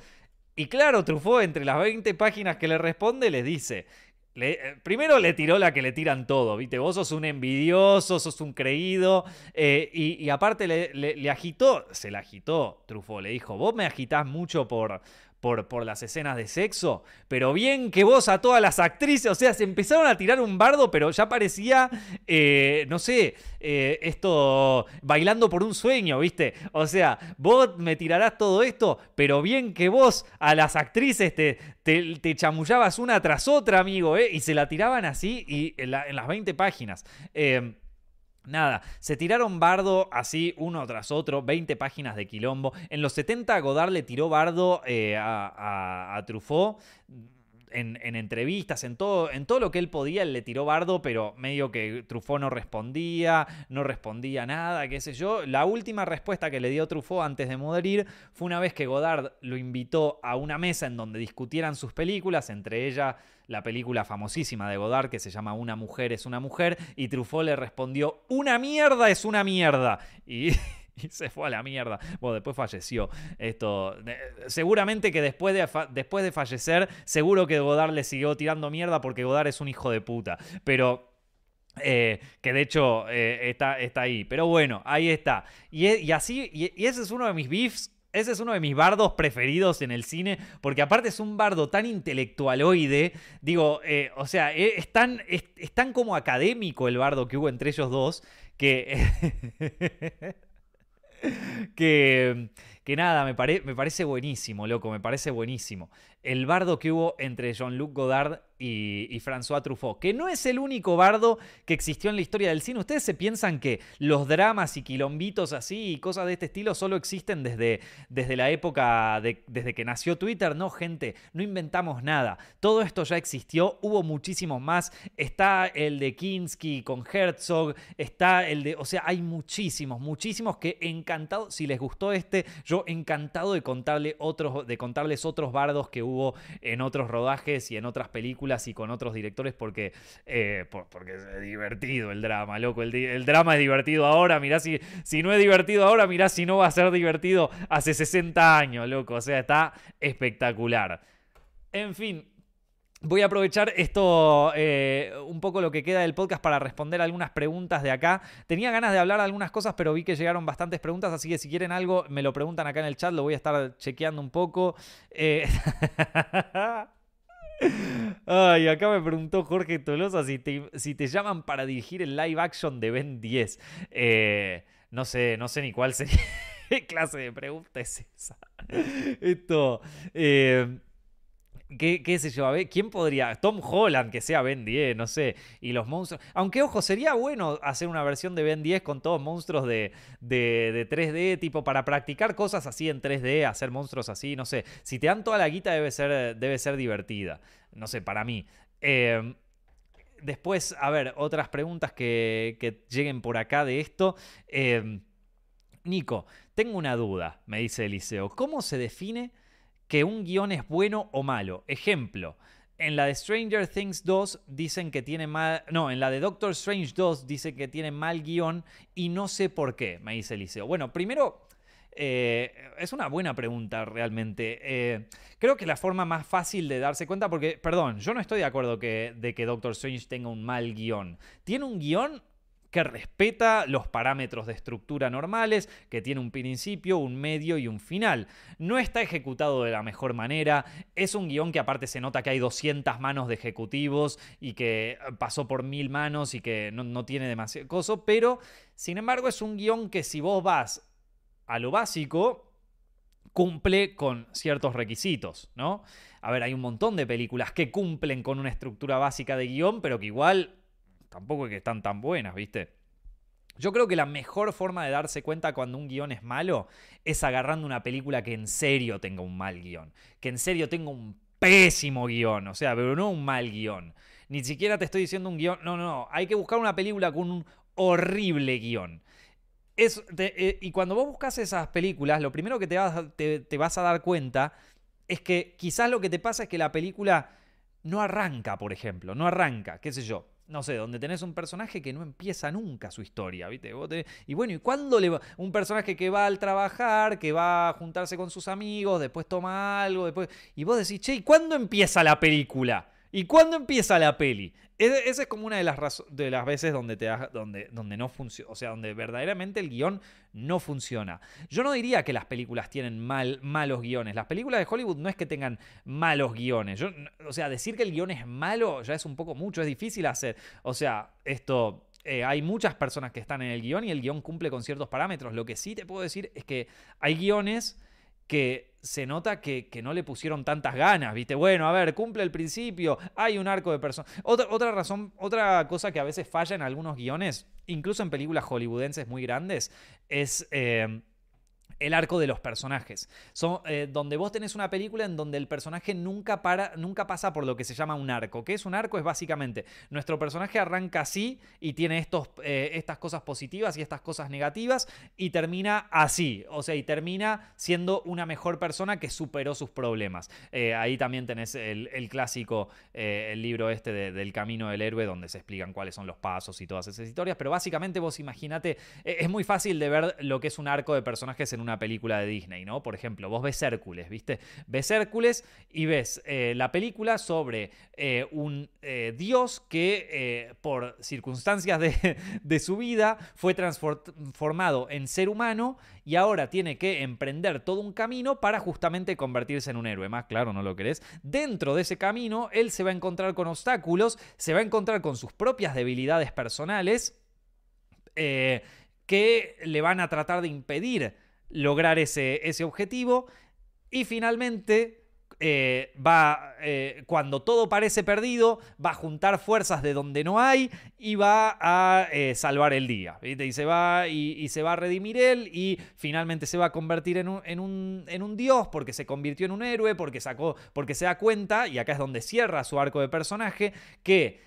Y claro, Truffaut, entre las 20 páginas que le responde, le dice: eh, primero le tiró la que le tiran todo, ¿viste? Vos sos un envidioso, sos un creído. Eh, y, aparte le, agitó, se la agitó, Truffaut. Le dijo: Vos me agitás mucho por, por, las escenas de sexo, pero bien que vos a todas las actrices, o sea, se empezaron a tirar un bardo, pero ya parecía, eh, no sé, eh, esto, bailando por un sueño, ¿viste? O sea, vos me tirarás todo esto, pero bien que vos a las actrices te, te, chamullabas una tras otra, amigo, ¿eh? Y se la tiraban así y en, las 20 páginas. Eh, Nada, se tiraron bardo así uno tras otro, 20 páginas de quilombo. En los 70 Godard le tiró bardo eh, a, a, Truffaut en, entrevistas, en todo, en todo lo que él podía, él le tiró bardo, pero medio que Truffaut no respondía, no respondía nada, qué sé yo. La última respuesta que le dio Truffaut antes de morir fue una vez que Godard lo invitó a una mesa en donde discutieran sus películas, entre ellas la película famosísima de Godard que se llama Una mujer es una mujer, y Truffaut le respondió, una mierda es una mierda. Y... y se fue a la mierda. Bueno, después falleció. Esto, seguramente que después de, después de fallecer, seguro que Godard le siguió tirando mierda porque Godard es un hijo de puta. Pero eh, que de hecho eh, está, está ahí. Pero bueno, ahí está. Y, e, así, y, ese es uno de mis beefs. Ese es uno de mis bardos preferidos en el cine, porque aparte es un bardo tan intelectualoide, digo, eh, o sea, es tan, es tan como académico el bardo que hubo entre ellos dos, que... que, que nada, me, me, parece buenísimo, loco, me parece buenísimo. El bardo que hubo entre Jean-Luc Godard y, François Truffaut, que no es el único bardo que existió en la historia del cine. Ustedes se piensan que los dramas y quilombitos así y cosas de este estilo solo existen desde, desde la época, de, desde que nació Twitter. No, gente, no inventamos nada. Todo esto ya existió, hubo muchísimos más. Está el de Kinski con Herzog, está el de, o sea, hay muchísimos, muchísimos que encantado, si les gustó este, yo encantado de, contarle otros, de contarles otros bardos que hubo en otros rodajes y en otras películas y con otros directores porque, eh, porque es divertido el drama, loco. El, drama es divertido ahora, mirá si, si no es divertido ahora, mirá si no va a ser divertido hace 60 años, loco. O sea, está espectacular. En fin, Voy a aprovechar esto, eh, un poco lo que queda del podcast para responder algunas preguntas de acá. Tenía ganas de hablar algunas cosas, pero vi que llegaron bastantes preguntas, así que si quieren algo, me lo preguntan acá en el chat, lo voy a estar chequeando un poco. Eh... Ay, acá me preguntó Jorge Tolosa si te, llaman para dirigir el live action de Ben 10. Eh, no sé, no sé ni cuál sería. ¿Qué clase de pregunta es esa? Esto. ¿Qué, ¿Qué, se yo? ¿Quién podría? Tom Holland, que sea Ben 10, no sé. Y los monstruos. Aunque, ojo, sería bueno hacer una versión de Ben 10 con todos monstruos de, de, 3D, tipo para practicar cosas así en 3D, hacer monstruos así, no sé. Si te dan toda la guita, debe ser, debe ser divertida. No sé, para mí. Em, después, a ver, otras preguntas que, que lleguen por acá de esto. Em, Nico, tengo una duda, me dice Eliseo. ¿Cómo se define? Que un guion es bueno o malo. Ejemplo, en la de Stranger Things 2 dicen que tiene mal. No, en la de Doctor Strange 2 dice que tiene mal guion y no sé por qué, me dice Eliseo. Bueno, primero. Eh, es una buena pregunta realmente. Eh, creo que la forma más fácil de darse cuenta, porque, perdón, yo no estoy de acuerdo que, de que Doctor Strange tenga un mal guion. Tiene un guion que respeta los parámetros de estructura normales, que tiene un principio, un medio y un final. No está ejecutado de la mejor manera, es un guion que aparte se nota que hay 200 manos de ejecutivos y que pasó por mil manos y que no, tiene demasiado coso, pero sin embargo es un guion que si vos vas a lo básico, cumple con ciertos requisitos, ¿no? A ver, hay un montón de películas que cumplen con una estructura básica de guion, pero que igual tampoco es que están tan buenas, ¿viste? Yo creo que la mejor forma de darse cuenta cuando un guion es malo es agarrando una película que en serio tenga un mal guion. Que en serio tenga un pésimo guion. O sea, pero no un mal guion. Ni siquiera te estoy diciendo un guion. No, no, no. Hay que buscar una película con un horrible guion. Es, eh, y cuando vos buscas esas películas, lo primero que te vas, te vas a dar cuenta es que quizás lo que te pasa es que la película no arranca, por ejemplo. No arranca, qué sé yo no sé, donde tenés un personaje que no empieza nunca su historia, ¿viste? Y bueno, ¿y cuándo le va? Un personaje que va al trabajar, que va a juntarse con sus amigos, después toma algo, después... Y vos decís, che, ¿y cuándo empieza la película? ¿Y cuándo empieza la peli? Esa es como una de las, de las veces donde, te donde, donde no funciona, o sea, donde verdaderamente el guion no funciona. Yo no diría que las películas tienen mal, malos guiones. Las películas de Hollywood no es que tengan malos guiones. Yo, o sea, decir que el guion es malo ya es un poco mucho, es difícil hacer. O sea, esto... Eh, hay muchas personas que están en el guion y el guion cumple con ciertos parámetros. Lo que sí te puedo decir es que hay guiones que se nota que, no le pusieron tantas ganas, ¿viste? Bueno, a ver, cumple el principio, hay un arco de personas. Otra, otra razón, otra cosa que a veces falla en algunos guiones, incluso en películas hollywoodenses muy grandes, es... Eh, el arco de los personajes. Son, eh, donde vos tenés una película en donde el personaje nunca, para, nunca pasa por lo que se llama un arco. ¿Qué es un arco? Es básicamente nuestro personaje arranca así y tiene estos, eh, estas cosas positivas y estas cosas negativas y termina así. O sea, y termina siendo una mejor persona que superó sus problemas. Eh, ahí también tenés el, clásico, el libro este del camino del héroe donde se explican cuáles son los pasos y todas esas historias. Pero básicamente vos imaginate, es muy fácil de ver lo que es un arco de personajes en una película de Disney, ¿no? Por ejemplo, vos ves Hércules, ¿viste? Ves Hércules y ves eh, la película sobre eh, un eh, dios que por circunstancias de, de, su vida fue transformado en ser humano y ahora tiene que emprender todo un camino para justamente convertirse en un héroe. Más claro, no lo querés. Dentro de ese camino, él se va a encontrar con obstáculos, se va a encontrar con sus propias debilidades personales. que le van a tratar de impedir lograr ese, ese objetivo. Y finalmente, eh, va, eh, cuando todo parece perdido, va a juntar fuerzas de donde no hay y va a eh, salvar el día. Y se, va, y, se va a redimir él y finalmente se va a convertir en un, en, un, en un, dios porque se convirtió en un héroe, porque, sacó, porque se da cuenta, y acá es donde cierra su arco de personaje, que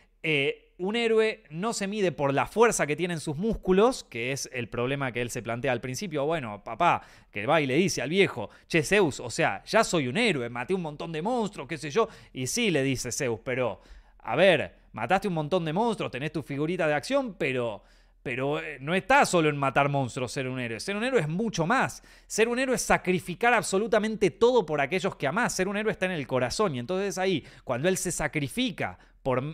un héroe no se mide por la fuerza que tienen sus músculos, que es el problema que él se plantea al principio. Bueno, papá, que va y le dice al viejo, che, Zeus, o sea, ya soy un héroe, maté un montón de monstruos, qué sé yo. Y sí, le dice Zeus, pero, a ver, mataste un montón de monstruos, tenés tu figurita de acción, pero... Pero eh, no está solo en matar monstruos ser un héroe. Ser un héroe es mucho más. Ser un héroe es sacrificar absolutamente todo por aquellos que amás. Ser un héroe está en el corazón. Y entonces ahí, cuando él se sacrifica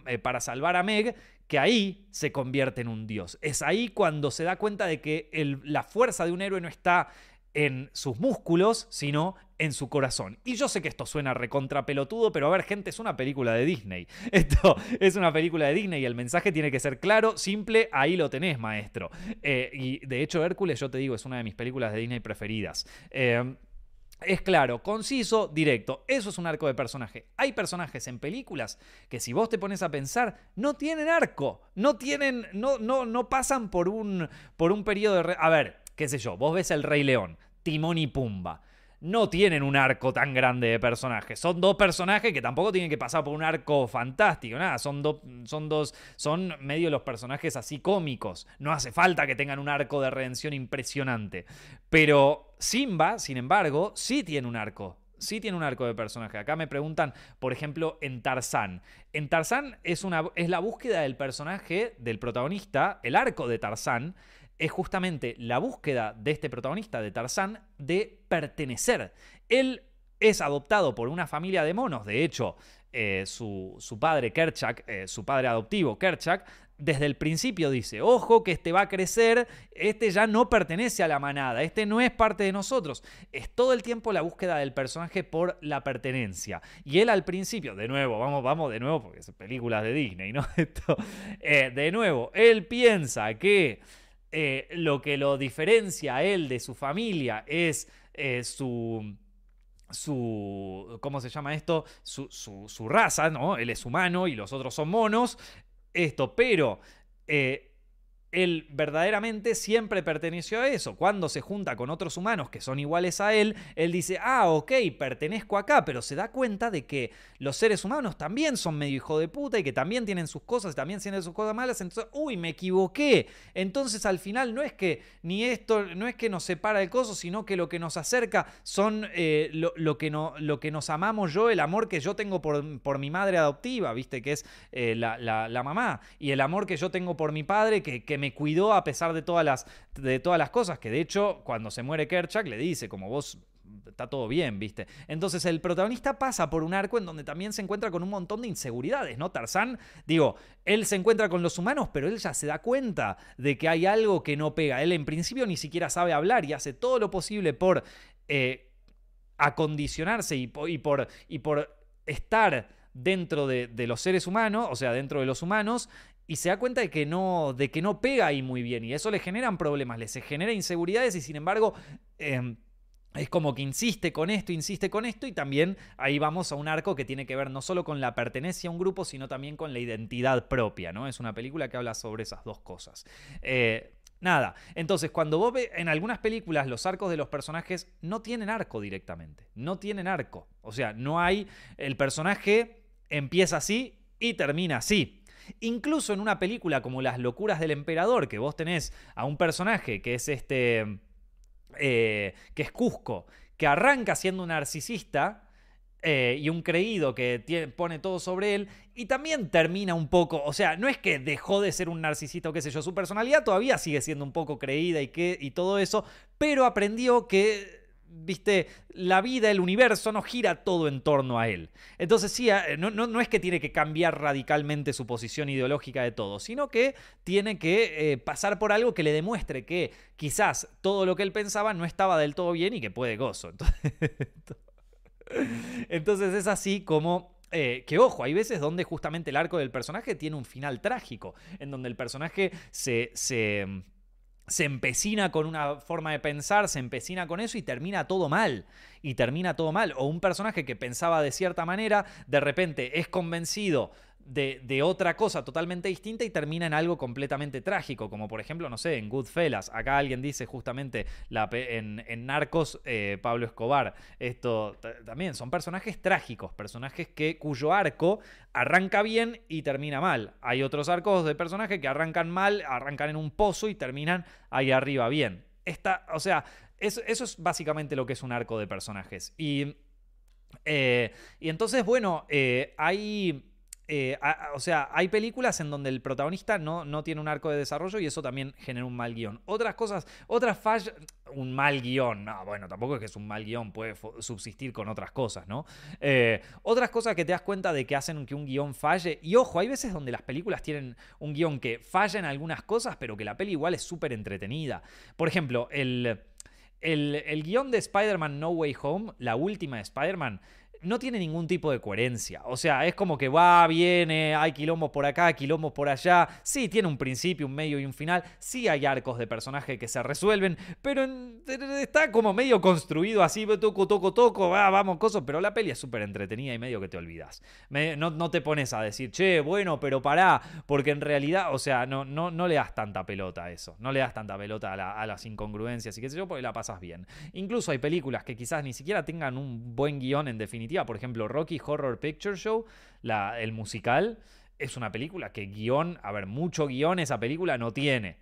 eh, para salvar a Meg, que ahí se convierte en un dios. Es ahí cuando se da cuenta de que la fuerza de un héroe no está en sus músculos, sino en su corazón. Y yo sé que esto suena recontra pelotudo, pero a ver, gente, es una película de Disney. Esto es una película de Disney y el mensaje tiene que ser claro, simple, ahí lo tenés, maestro. Eh, y de hecho, Hércules, yo te digo, es una de mis películas de Disney preferidas. Eh, es claro, conciso, directo. Eso es un arco de personaje. Hay personajes en películas que si vos te pones a pensar, no tienen arco. No tienen, no, no, no pasan por un, por un periodo de... A ver, qué sé yo, vos ves el Rey León, Timón y Pumba no tienen un arco tan grande de personajes. Son dos personajes que tampoco tienen que pasar por un arco fantástico, nada. Son, son dos, son medio los personajes así cómicos. No hace falta que tengan un arco de redención impresionante. Pero Simba, sin embargo, sí tiene un arco sí tiene un arco de personaje. Acá me preguntan, por ejemplo, en Tarzán. En Tarzán es, una, es la búsqueda del personaje, del protagonista, el arco de Tarzán, es justamente la búsqueda de este protagonista, de Tarzán, de pertenecer. Él es adoptado por una familia de monos, de hecho, eh, su, padre Kerchak, eh, su padre adoptivo Kerchak, desde el principio dice, ojo que este va a crecer, este ya no pertenece a la manada, este no es parte de nosotros. Es todo el tiempo la búsqueda del personaje por la pertenencia. Y él al principio, de nuevo, vamos, vamos de nuevo, porque es películas de Disney, ¿no? Esto, eh, de nuevo, él piensa que eh, lo que lo diferencia a él de su familia es eh, su su, ¿cómo se llama esto? Su, su, raza, ¿no? Él es humano y los otros son monos. Esto, pero eh, él verdaderamente siempre perteneció a eso. Cuando se junta con otros humanos que son iguales a él, él dice, ah, ok, pertenezco acá, pero se da cuenta de que los seres humanos también son medio hijo de puta y que también tienen sus cosas, también tienen sus cosas malas, entonces, uy, me equivoqué. Entonces al final no es que ni esto, no es que nos separa el coso, sino que lo que nos acerca son eh, lo, que no, lo que nos amamos yo, el amor que yo tengo por, por mi madre adoptiva, viste, que es eh, la, mamá, y el amor que yo tengo por mi padre, que, que me cuidó a pesar de todas las, de todas las cosas, que de hecho cuando se muere Kerchak le dice, como vos está todo bien, ¿viste? Entonces el protagonista pasa por un arco en donde también se encuentra con un montón de inseguridades, ¿no? Tarzán, digo, él se encuentra con los humanos, pero él ya se da cuenta de que hay algo que no pega. Él en principio ni siquiera sabe hablar y hace todo lo posible por eh, acondicionarse y, por, y por estar dentro de, de, los seres humanos, o sea, dentro de los humanos, y se da cuenta de que no, de que no pega ahí muy bien y eso le generan problemas, le genera inseguridades y sin embargo... Em, es como que insiste con esto, insiste con esto y también ahí vamos a un arco que tiene que ver no solo con la pertenencia a un grupo, sino también con la identidad propia, ¿no? Es una película que habla sobre esas dos cosas. Eh, nada, entonces cuando vos ves en algunas películas los arcos de los personajes no tienen arco directamente, no tienen arco. O sea, no hay, el personaje empieza así y termina así. Incluso en una película como Las locuras del emperador, que vos tenés a un personaje que es este, eh, que es Cusco, que arranca siendo un narcisista, eh, y un creído que pone todo sobre él y también termina un poco, o sea, no es que dejó de ser un narcisista o qué sé yo, su personalidad todavía sigue siendo un poco creída y, que, y todo eso, pero aprendió que viste, la vida, el universo no gira todo en torno a él. Entonces sí, eh, no, no, es que tiene que cambiar radicalmente su posición ideológica de todo, sino que tiene que eh, pasar por algo que le demuestre que quizás todo lo que él pensaba no estaba del todo bien y que puede gozo. Entonces, es así como eh, que ojo, hay veces donde justamente el arco del personaje tiene un final trágico, en donde el personaje se, se se empecina con una forma de pensar, se empecina con eso y termina todo mal. Y termina todo mal. O un personaje que pensaba de cierta manera, de repente es convencido de, otra cosa totalmente distinta y termina en algo completamente trágico, como por ejemplo, no sé, en Goodfellas. Acá alguien dice justamente en, en, Narcos, eh, Pablo Escobar. Esto también son personajes trágicos, personajes que, cuyo arco arranca bien y termina mal. Hay otros arcos de personajes que arrancan mal, arrancan en un pozo y terminan ahí arriba bien. Esta, o sea, eso, es básicamente lo que es un arco de personajes. Y, eh, y entonces, bueno, eh, hay eh, o sea, hay películas en donde el protagonista no, no, tiene un arco de desarrollo y eso también genera un mal guion. Otras cosas, otras fallas, un mal guion, no, bueno, tampoco es que es un mal guion, puede subsistir con otras cosas, ¿no? Eh, otras cosas que te das cuenta de que hacen que un guion falle, y ojo, hay veces donde las películas tienen un guion que falla en algunas cosas, pero que la peli igual es súper entretenida. Por ejemplo, el, el, el guion de Spider-Man No Way Home, la última de Spider-Man, no tiene ningún tipo de coherencia. O sea, es como que va, viene, hay quilombos por acá, quilombos por allá. Sí, tiene un principio, un medio y un final. Sí hay arcos de personaje que se resuelven, pero está como medio construido así, toco, toco, toco, va, vamos, cosas. Pero la peli es súper entretenida y medio que te olvidas. no, te pones a decir, che, bueno, pero pará, porque en realidad, o sea, no, no, no le das tanta pelota a eso. No le das tanta pelota a, a las incongruencias y qué sé yo, porque la pasas bien. Incluso hay películas que quizás ni siquiera tengan un buen guion en definitiva por ejemplo, Rocky Horror Picture Show, el musical, es una película que guion, a ver, mucho guion esa película no tiene.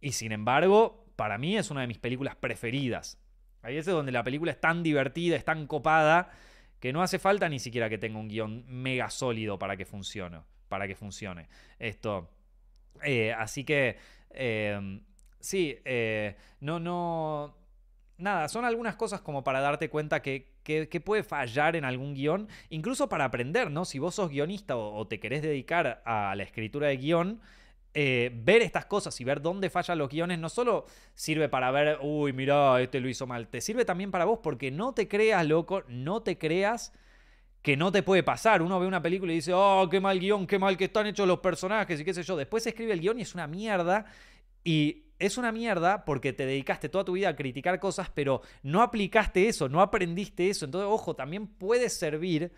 Y sin embargo, para mí es una de mis películas preferidas. Hay veces donde la película es tan divertida, es tan copada, que no hace falta ni siquiera que tenga un guion mega sólido para que funcione. Para que funcione. Esto. Eh, así que. Eh, sí, eh, no, no nada, son algunas cosas como para darte cuenta que, puede fallar en algún guion, incluso para aprender, ¿no? Si vos sos guionista o, te querés dedicar a la escritura de guion, eh, ver estas cosas y ver dónde fallan los guiones no solo sirve para ver, uy, mira, este lo hizo mal, te sirve también para vos porque no te creas, loco, no te creas que no te puede pasar. Uno ve una película y dice, oh, qué mal guion, qué mal que están hechos los personajes y qué sé yo. Después se escribe el guion y es una mierda y es una mierda porque te dedicaste toda tu vida a criticar cosas, pero no aplicaste eso, no aprendiste eso. Entonces, ojo, también puede servir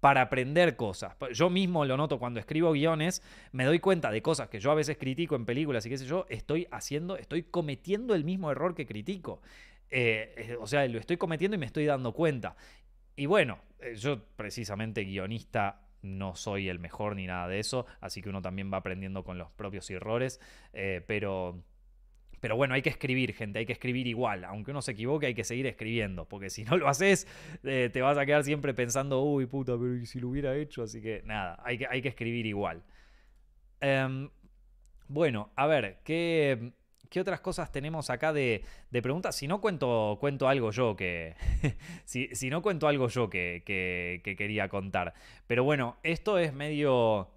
para aprender cosas. Yo mismo lo noto cuando escribo guiones, me doy cuenta de cosas que yo a veces critico en películas y qué sé yo, estoy haciendo, estoy cometiendo el mismo error que critico. Eh, o sea, lo estoy cometiendo y me estoy dando cuenta. Y bueno, eh, yo precisamente guionista no soy el mejor ni nada de eso, así que uno también va aprendiendo con los propios errores, eh, pero pero bueno, hay que escribir, gente, hay que escribir igual. Aunque uno se equivoque, hay que seguir escribiendo. Porque si no lo haces, eh, te vas a quedar siempre pensando, uy, puta, pero si lo hubiera hecho? Así que nada, hay que, hay que escribir igual. Em, bueno, a ver, ¿qué, ¿qué, otras cosas tenemos acá de, preguntas? Si no cuento, cuento algo yo que. si, si, no cuento algo yo que, que quería contar. Pero bueno, esto es medio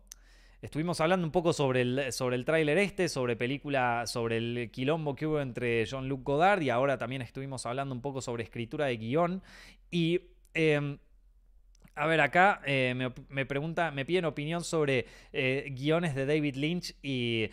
Estuvimos hablando un poco sobre el, sobre el tráiler este, sobre película, sobre el quilombo que hubo entre John-Luc Godard y ahora también estuvimos hablando un poco sobre escritura de guion. Y em, a ver, acá eh, me, pregunta, me piden opinión sobre eh, guiones de David Lynch y,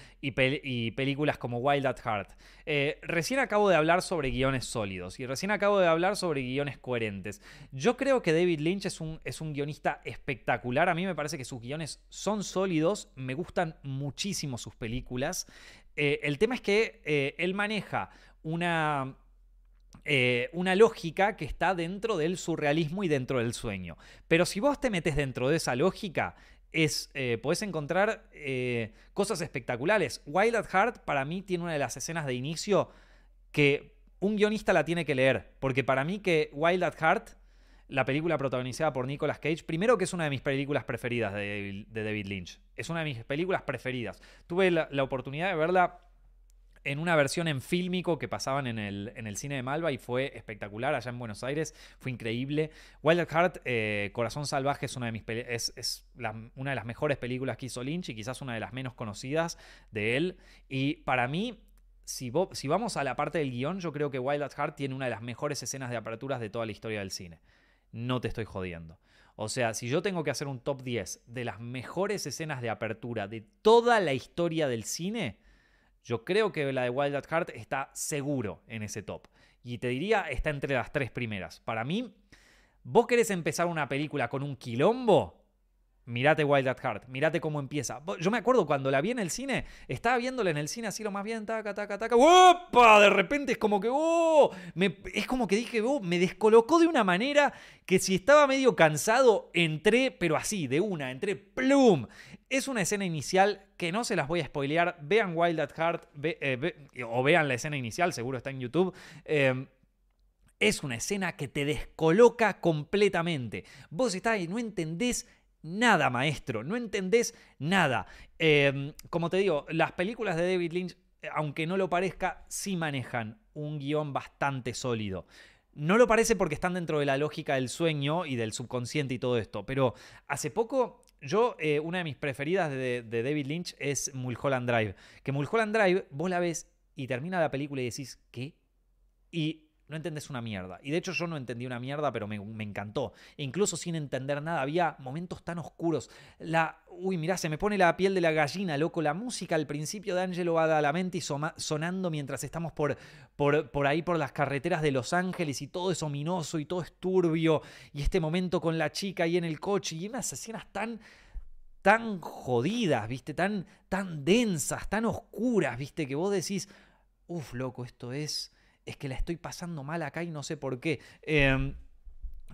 películas como Wild at Heart. Eh, recién acabo de hablar sobre guiones sólidos y recién acabo de hablar sobre guiones coherentes. Yo creo que David Lynch es un, es un guionista espectacular. A mí me parece que sus guiones son sólidos, me gustan muchísimo sus películas. el tema es que él maneja una eh, una lógica que está dentro del surrealismo y dentro del sueño. Pero si vos te metes dentro de esa lógica, es, eh, podés encontrar eh, cosas espectaculares. Wild at Heart para mí tiene una de las escenas de inicio que un guionista la tiene que leer, porque para mí que Wild at Heart, la película protagonizada por Nicolas Cage, primero que es una de mis películas preferidas de, David Lynch, es una de mis películas preferidas. Tuve la oportunidad de verla en una versión en fílmico que pasaban en el, en el, cine de Malva y fue espectacular allá en Buenos Aires, fue increíble. Wild Heart, eh, Corazón Salvaje es una de mis es, es una de las mejores películas que hizo Lynch y quizás una de las menos conocidas de él. Y para mí, si, si vamos a la parte del guion, yo creo que Wild at Heart tiene una de las mejores escenas de aperturas de toda la historia del cine. No te estoy jodiendo. O sea, si yo tengo que hacer un top 10 de las mejores escenas de apertura de toda la historia del cine, Yo creo que la de Wild at Heart está seguro en ese top. Y te diría, está entre las tres primeras. Para mí, vos querés empezar una película con un quilombo, Mirate Wild at Heart, mirate cómo empieza. Yo me acuerdo cuando la vi en el cine, estaba viéndola en el cine así lo más bien, taca, taca, taca, ¡opa! De repente es como que, ¡oh! Es como que dije, ¡oh! Me descolocó de una manera que si estaba medio cansado, entré, pero así, de una, entré, ¡plum! Es una escena inicial que no se las voy a spoilear. Vean Wild at Heart eh, o vean la escena inicial, seguro está en YouTube. Em, es una escena que te descoloca completamente. Vos estás y no entendés nada, maestro, no entendés nada. Em, como te digo, las películas de David Lynch, aunque no lo parezca, sí manejan un guion bastante sólido. No lo parece porque están dentro de la lógica del sueño y del subconsciente y todo esto, pero hace poco yo, eh, una de mis preferidas de, de, David Lynch es Mulholland Drive. Que Mulholland Drive, vos la ves y termina la película y decís, ¿qué? Y no entendés una mierda. Y de hecho yo no entendí una mierda, pero me, encantó. incluso sin entender nada, había momentos tan oscuros. La, uy, mirá, se me pone la piel de la gallina, loco. La música al principio de Angelo Badalamenti sonando mientras estamos por, por, por ahí por las carreteras de Los Ángeles y todo es ominoso y todo es turbio. Y este momento con la chica ahí en el coche y unas escenas tan tan jodidas, ¿viste? Tan, tan densas, tan oscuras, ¿viste? Que vos decís, uff, loco, esto es es que la estoy pasando mal acá y no sé por qué. Em,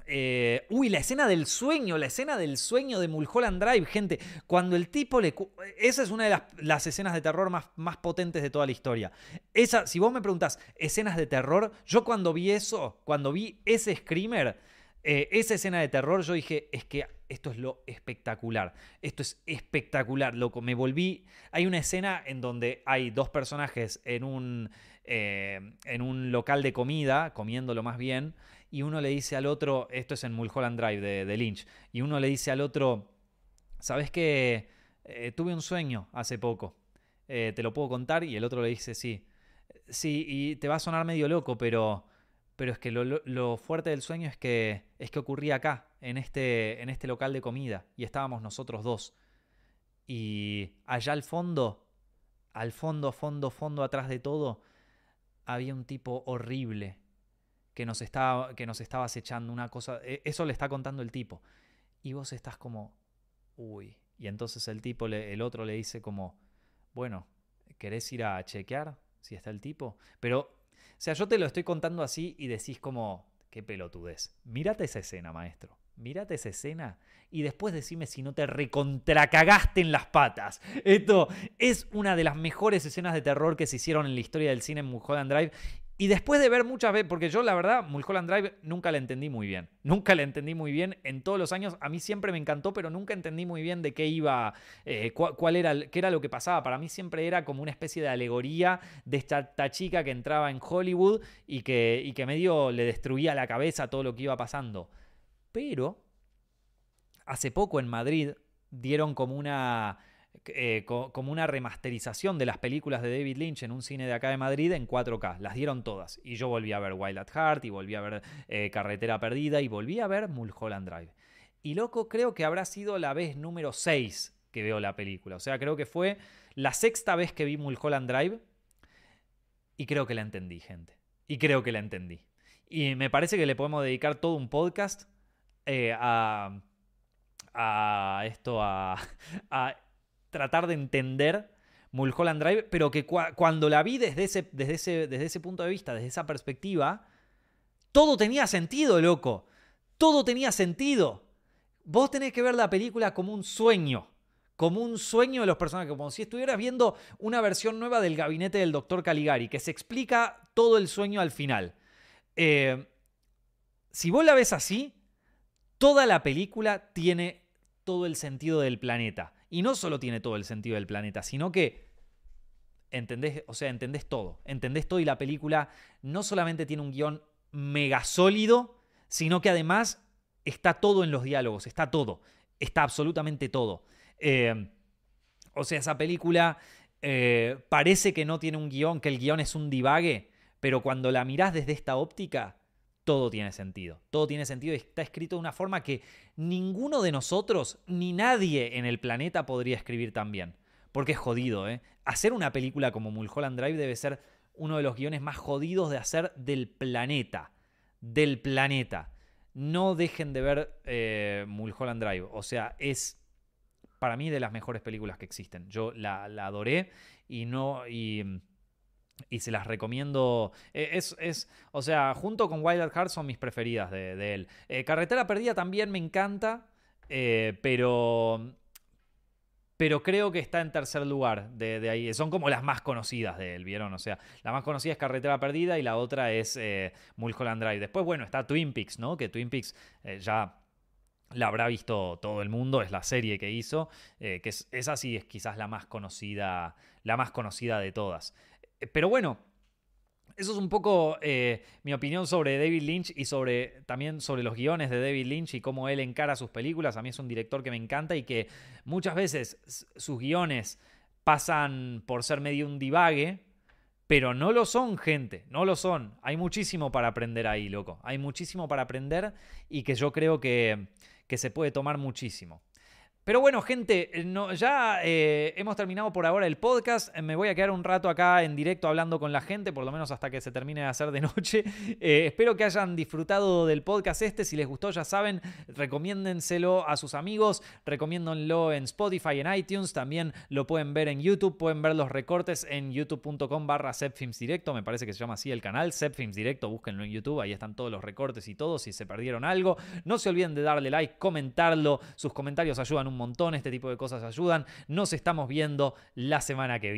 eh, uy, la escena del sueño, la escena del sueño de Mulholland Drive, gente. Cuando el tipo le. Esa es una de las, escenas de terror más, más, potentes de toda la historia. Esa, si vos me preguntás, escenas de terror, yo cuando vi eso, cuando vi ese screamer, eh, esa escena de terror, yo dije, es que esto es lo espectacular. Esto es espectacular, loco. Me volví. Hay una escena en donde hay dos personajes en un eh, en un local de comida, comiéndolo más bien, y uno le dice al otro, esto es en Mulholland Drive de, Lynch, y uno le dice al otro, ¿sabes qué? Eh, tuve un sueño hace poco, eh, ¿te lo puedo contar? Y el otro le dice, sí, sí, y te va a sonar medio loco, pero, pero es que lo, fuerte del sueño es que, es que ocurría acá, en este, en este local de comida, y estábamos nosotros dos. Y allá al fondo, al fondo, fondo, fondo, atrás de todo, había un tipo horrible que nos estaba, que nos estaba acechando una cosa. E, eso le está contando el tipo. Y vos estás como, uy. Y entonces el tipo, el otro le dice como, bueno, ¿querés ir a chequear si está el tipo? Pero, o sea, yo te lo estoy contando así y decís como, qué pelotudez. Mírate esa escena, maestro. Mírate esa escena y después decime si no te recontracagaste en las patas. Esto es una de las mejores escenas de terror que se hicieron en la historia del cine en Mulholland Drive. Y después de ver muchas veces, porque yo la verdad, Mulholland Drive nunca la entendí muy bien. Nunca la entendí muy bien en todos los años. A mí siempre me encantó, pero nunca entendí muy bien de qué iba, eh, cuál era, qué era lo que pasaba. Para mí siempre era como una especie de alegoría de esta, chica que entraba en Hollywood y que, y que medio le destruía la cabeza todo lo que iba pasando. Pero hace poco en Madrid dieron como una, eh, como una remasterización de las películas de David Lynch en un cine de acá de Madrid en 4K. Las dieron todas. Y yo volví a ver Wild at Heart y volví a ver eh, Carretera Perdida y volví a ver Mulholland Drive. Y loco, creo que habrá sido la vez número 6 que veo la película. O sea, creo que fue la sexta vez que vi Mulholland Drive. Y creo que la entendí, gente. Y creo que la entendí. Y me parece que le podemos dedicar todo un podcast eh, a, esto, a, tratar de entender Mulholland Drive, pero que cuando la vi desde ese, desde, ese, desde ese punto de vista, desde esa perspectiva, todo tenía sentido, loco. Todo tenía sentido. Vos tenés que ver la película como un sueño. Como un sueño de los personajes, como si estuvieras viendo una versión nueva del gabinete del doctor Caligari, que se explica todo el sueño al final. Eh, si vos la ves así, toda la película tiene todo el sentido del planeta. Y no solo tiene todo el sentido del planeta, sino que entendés, o sea, entendés todo. Entendés todo y la película no solamente tiene un guion mega sólido, sino que además está todo en los diálogos, está todo, está absolutamente todo. Eh, o sea, esa película eh, parece que no tiene un guion, que el guion es un divague, pero cuando la mirás desde esta óptica, todo tiene sentido. Todo tiene sentido y está escrito de una forma que ninguno de nosotros, ni nadie en el planeta podría escribir tan bien. porque es jodido, ¿eh? Hacer una película como Mulholland Drive debe ser uno de los guiones más jodidos de hacer del planeta. Del planeta. No dejen de ver eh, Mulholland Drive. O sea, es para mí de las mejores películas que existen. Yo la, adoré y no. Y, y se las recomiendo. Eh, es, es, o sea, junto con Wild at Heart son mis preferidas de, él. Eh, Carretera Perdida también me encanta, eh, pero. Pero creo que está en tercer lugar de, ahí. Son como las más conocidas de él, ¿vieron? O sea, la más conocida es Carretera Perdida y la otra es Mulholland Drive. Después, bueno, está Twin Peaks, ¿no? Que Twin Peaks ya la habrá visto todo el mundo, es la serie que hizo, que es, esa sí es quizás la más conocida, la más conocida de todas. Eh, pero bueno, eso es un poco eh, mi opinión sobre David Lynch y sobre también sobre los guiones de David Lynch y cómo él encara sus películas. A mí es un director que me encanta y que muchas veces sus guiones pasan por ser medio un divague, pero no lo son, gente, no lo son. Hay muchísimo para aprender ahí, loco. Hay muchísimo para aprender y que yo creo que, que se puede tomar muchísimo. Pero bueno, gente, eh, ya eh, hemos terminado por ahora el podcast. Me voy a quedar un rato acá en directo hablando con la gente, por lo menos hasta que se termine de hacer de noche. Eh, espero que hayan disfrutado del podcast este. Si les gustó, ya saben, recomiéndenselo a sus amigos, recomiéndenlo en Spotify, en iTunes. También lo pueden ver en YouTube. Pueden ver los recortes en youtube.com barra Directo. Me parece que se llama así el canal, Sepfilms Directo. Búsquenlo en YouTube. Ahí están todos los recortes y todo. Si se perdieron algo, no se olviden de darle like, comentarlo. Sus comentarios ayudan montón, este tipo de cosas ayudan. Nos estamos viendo la semana que viene.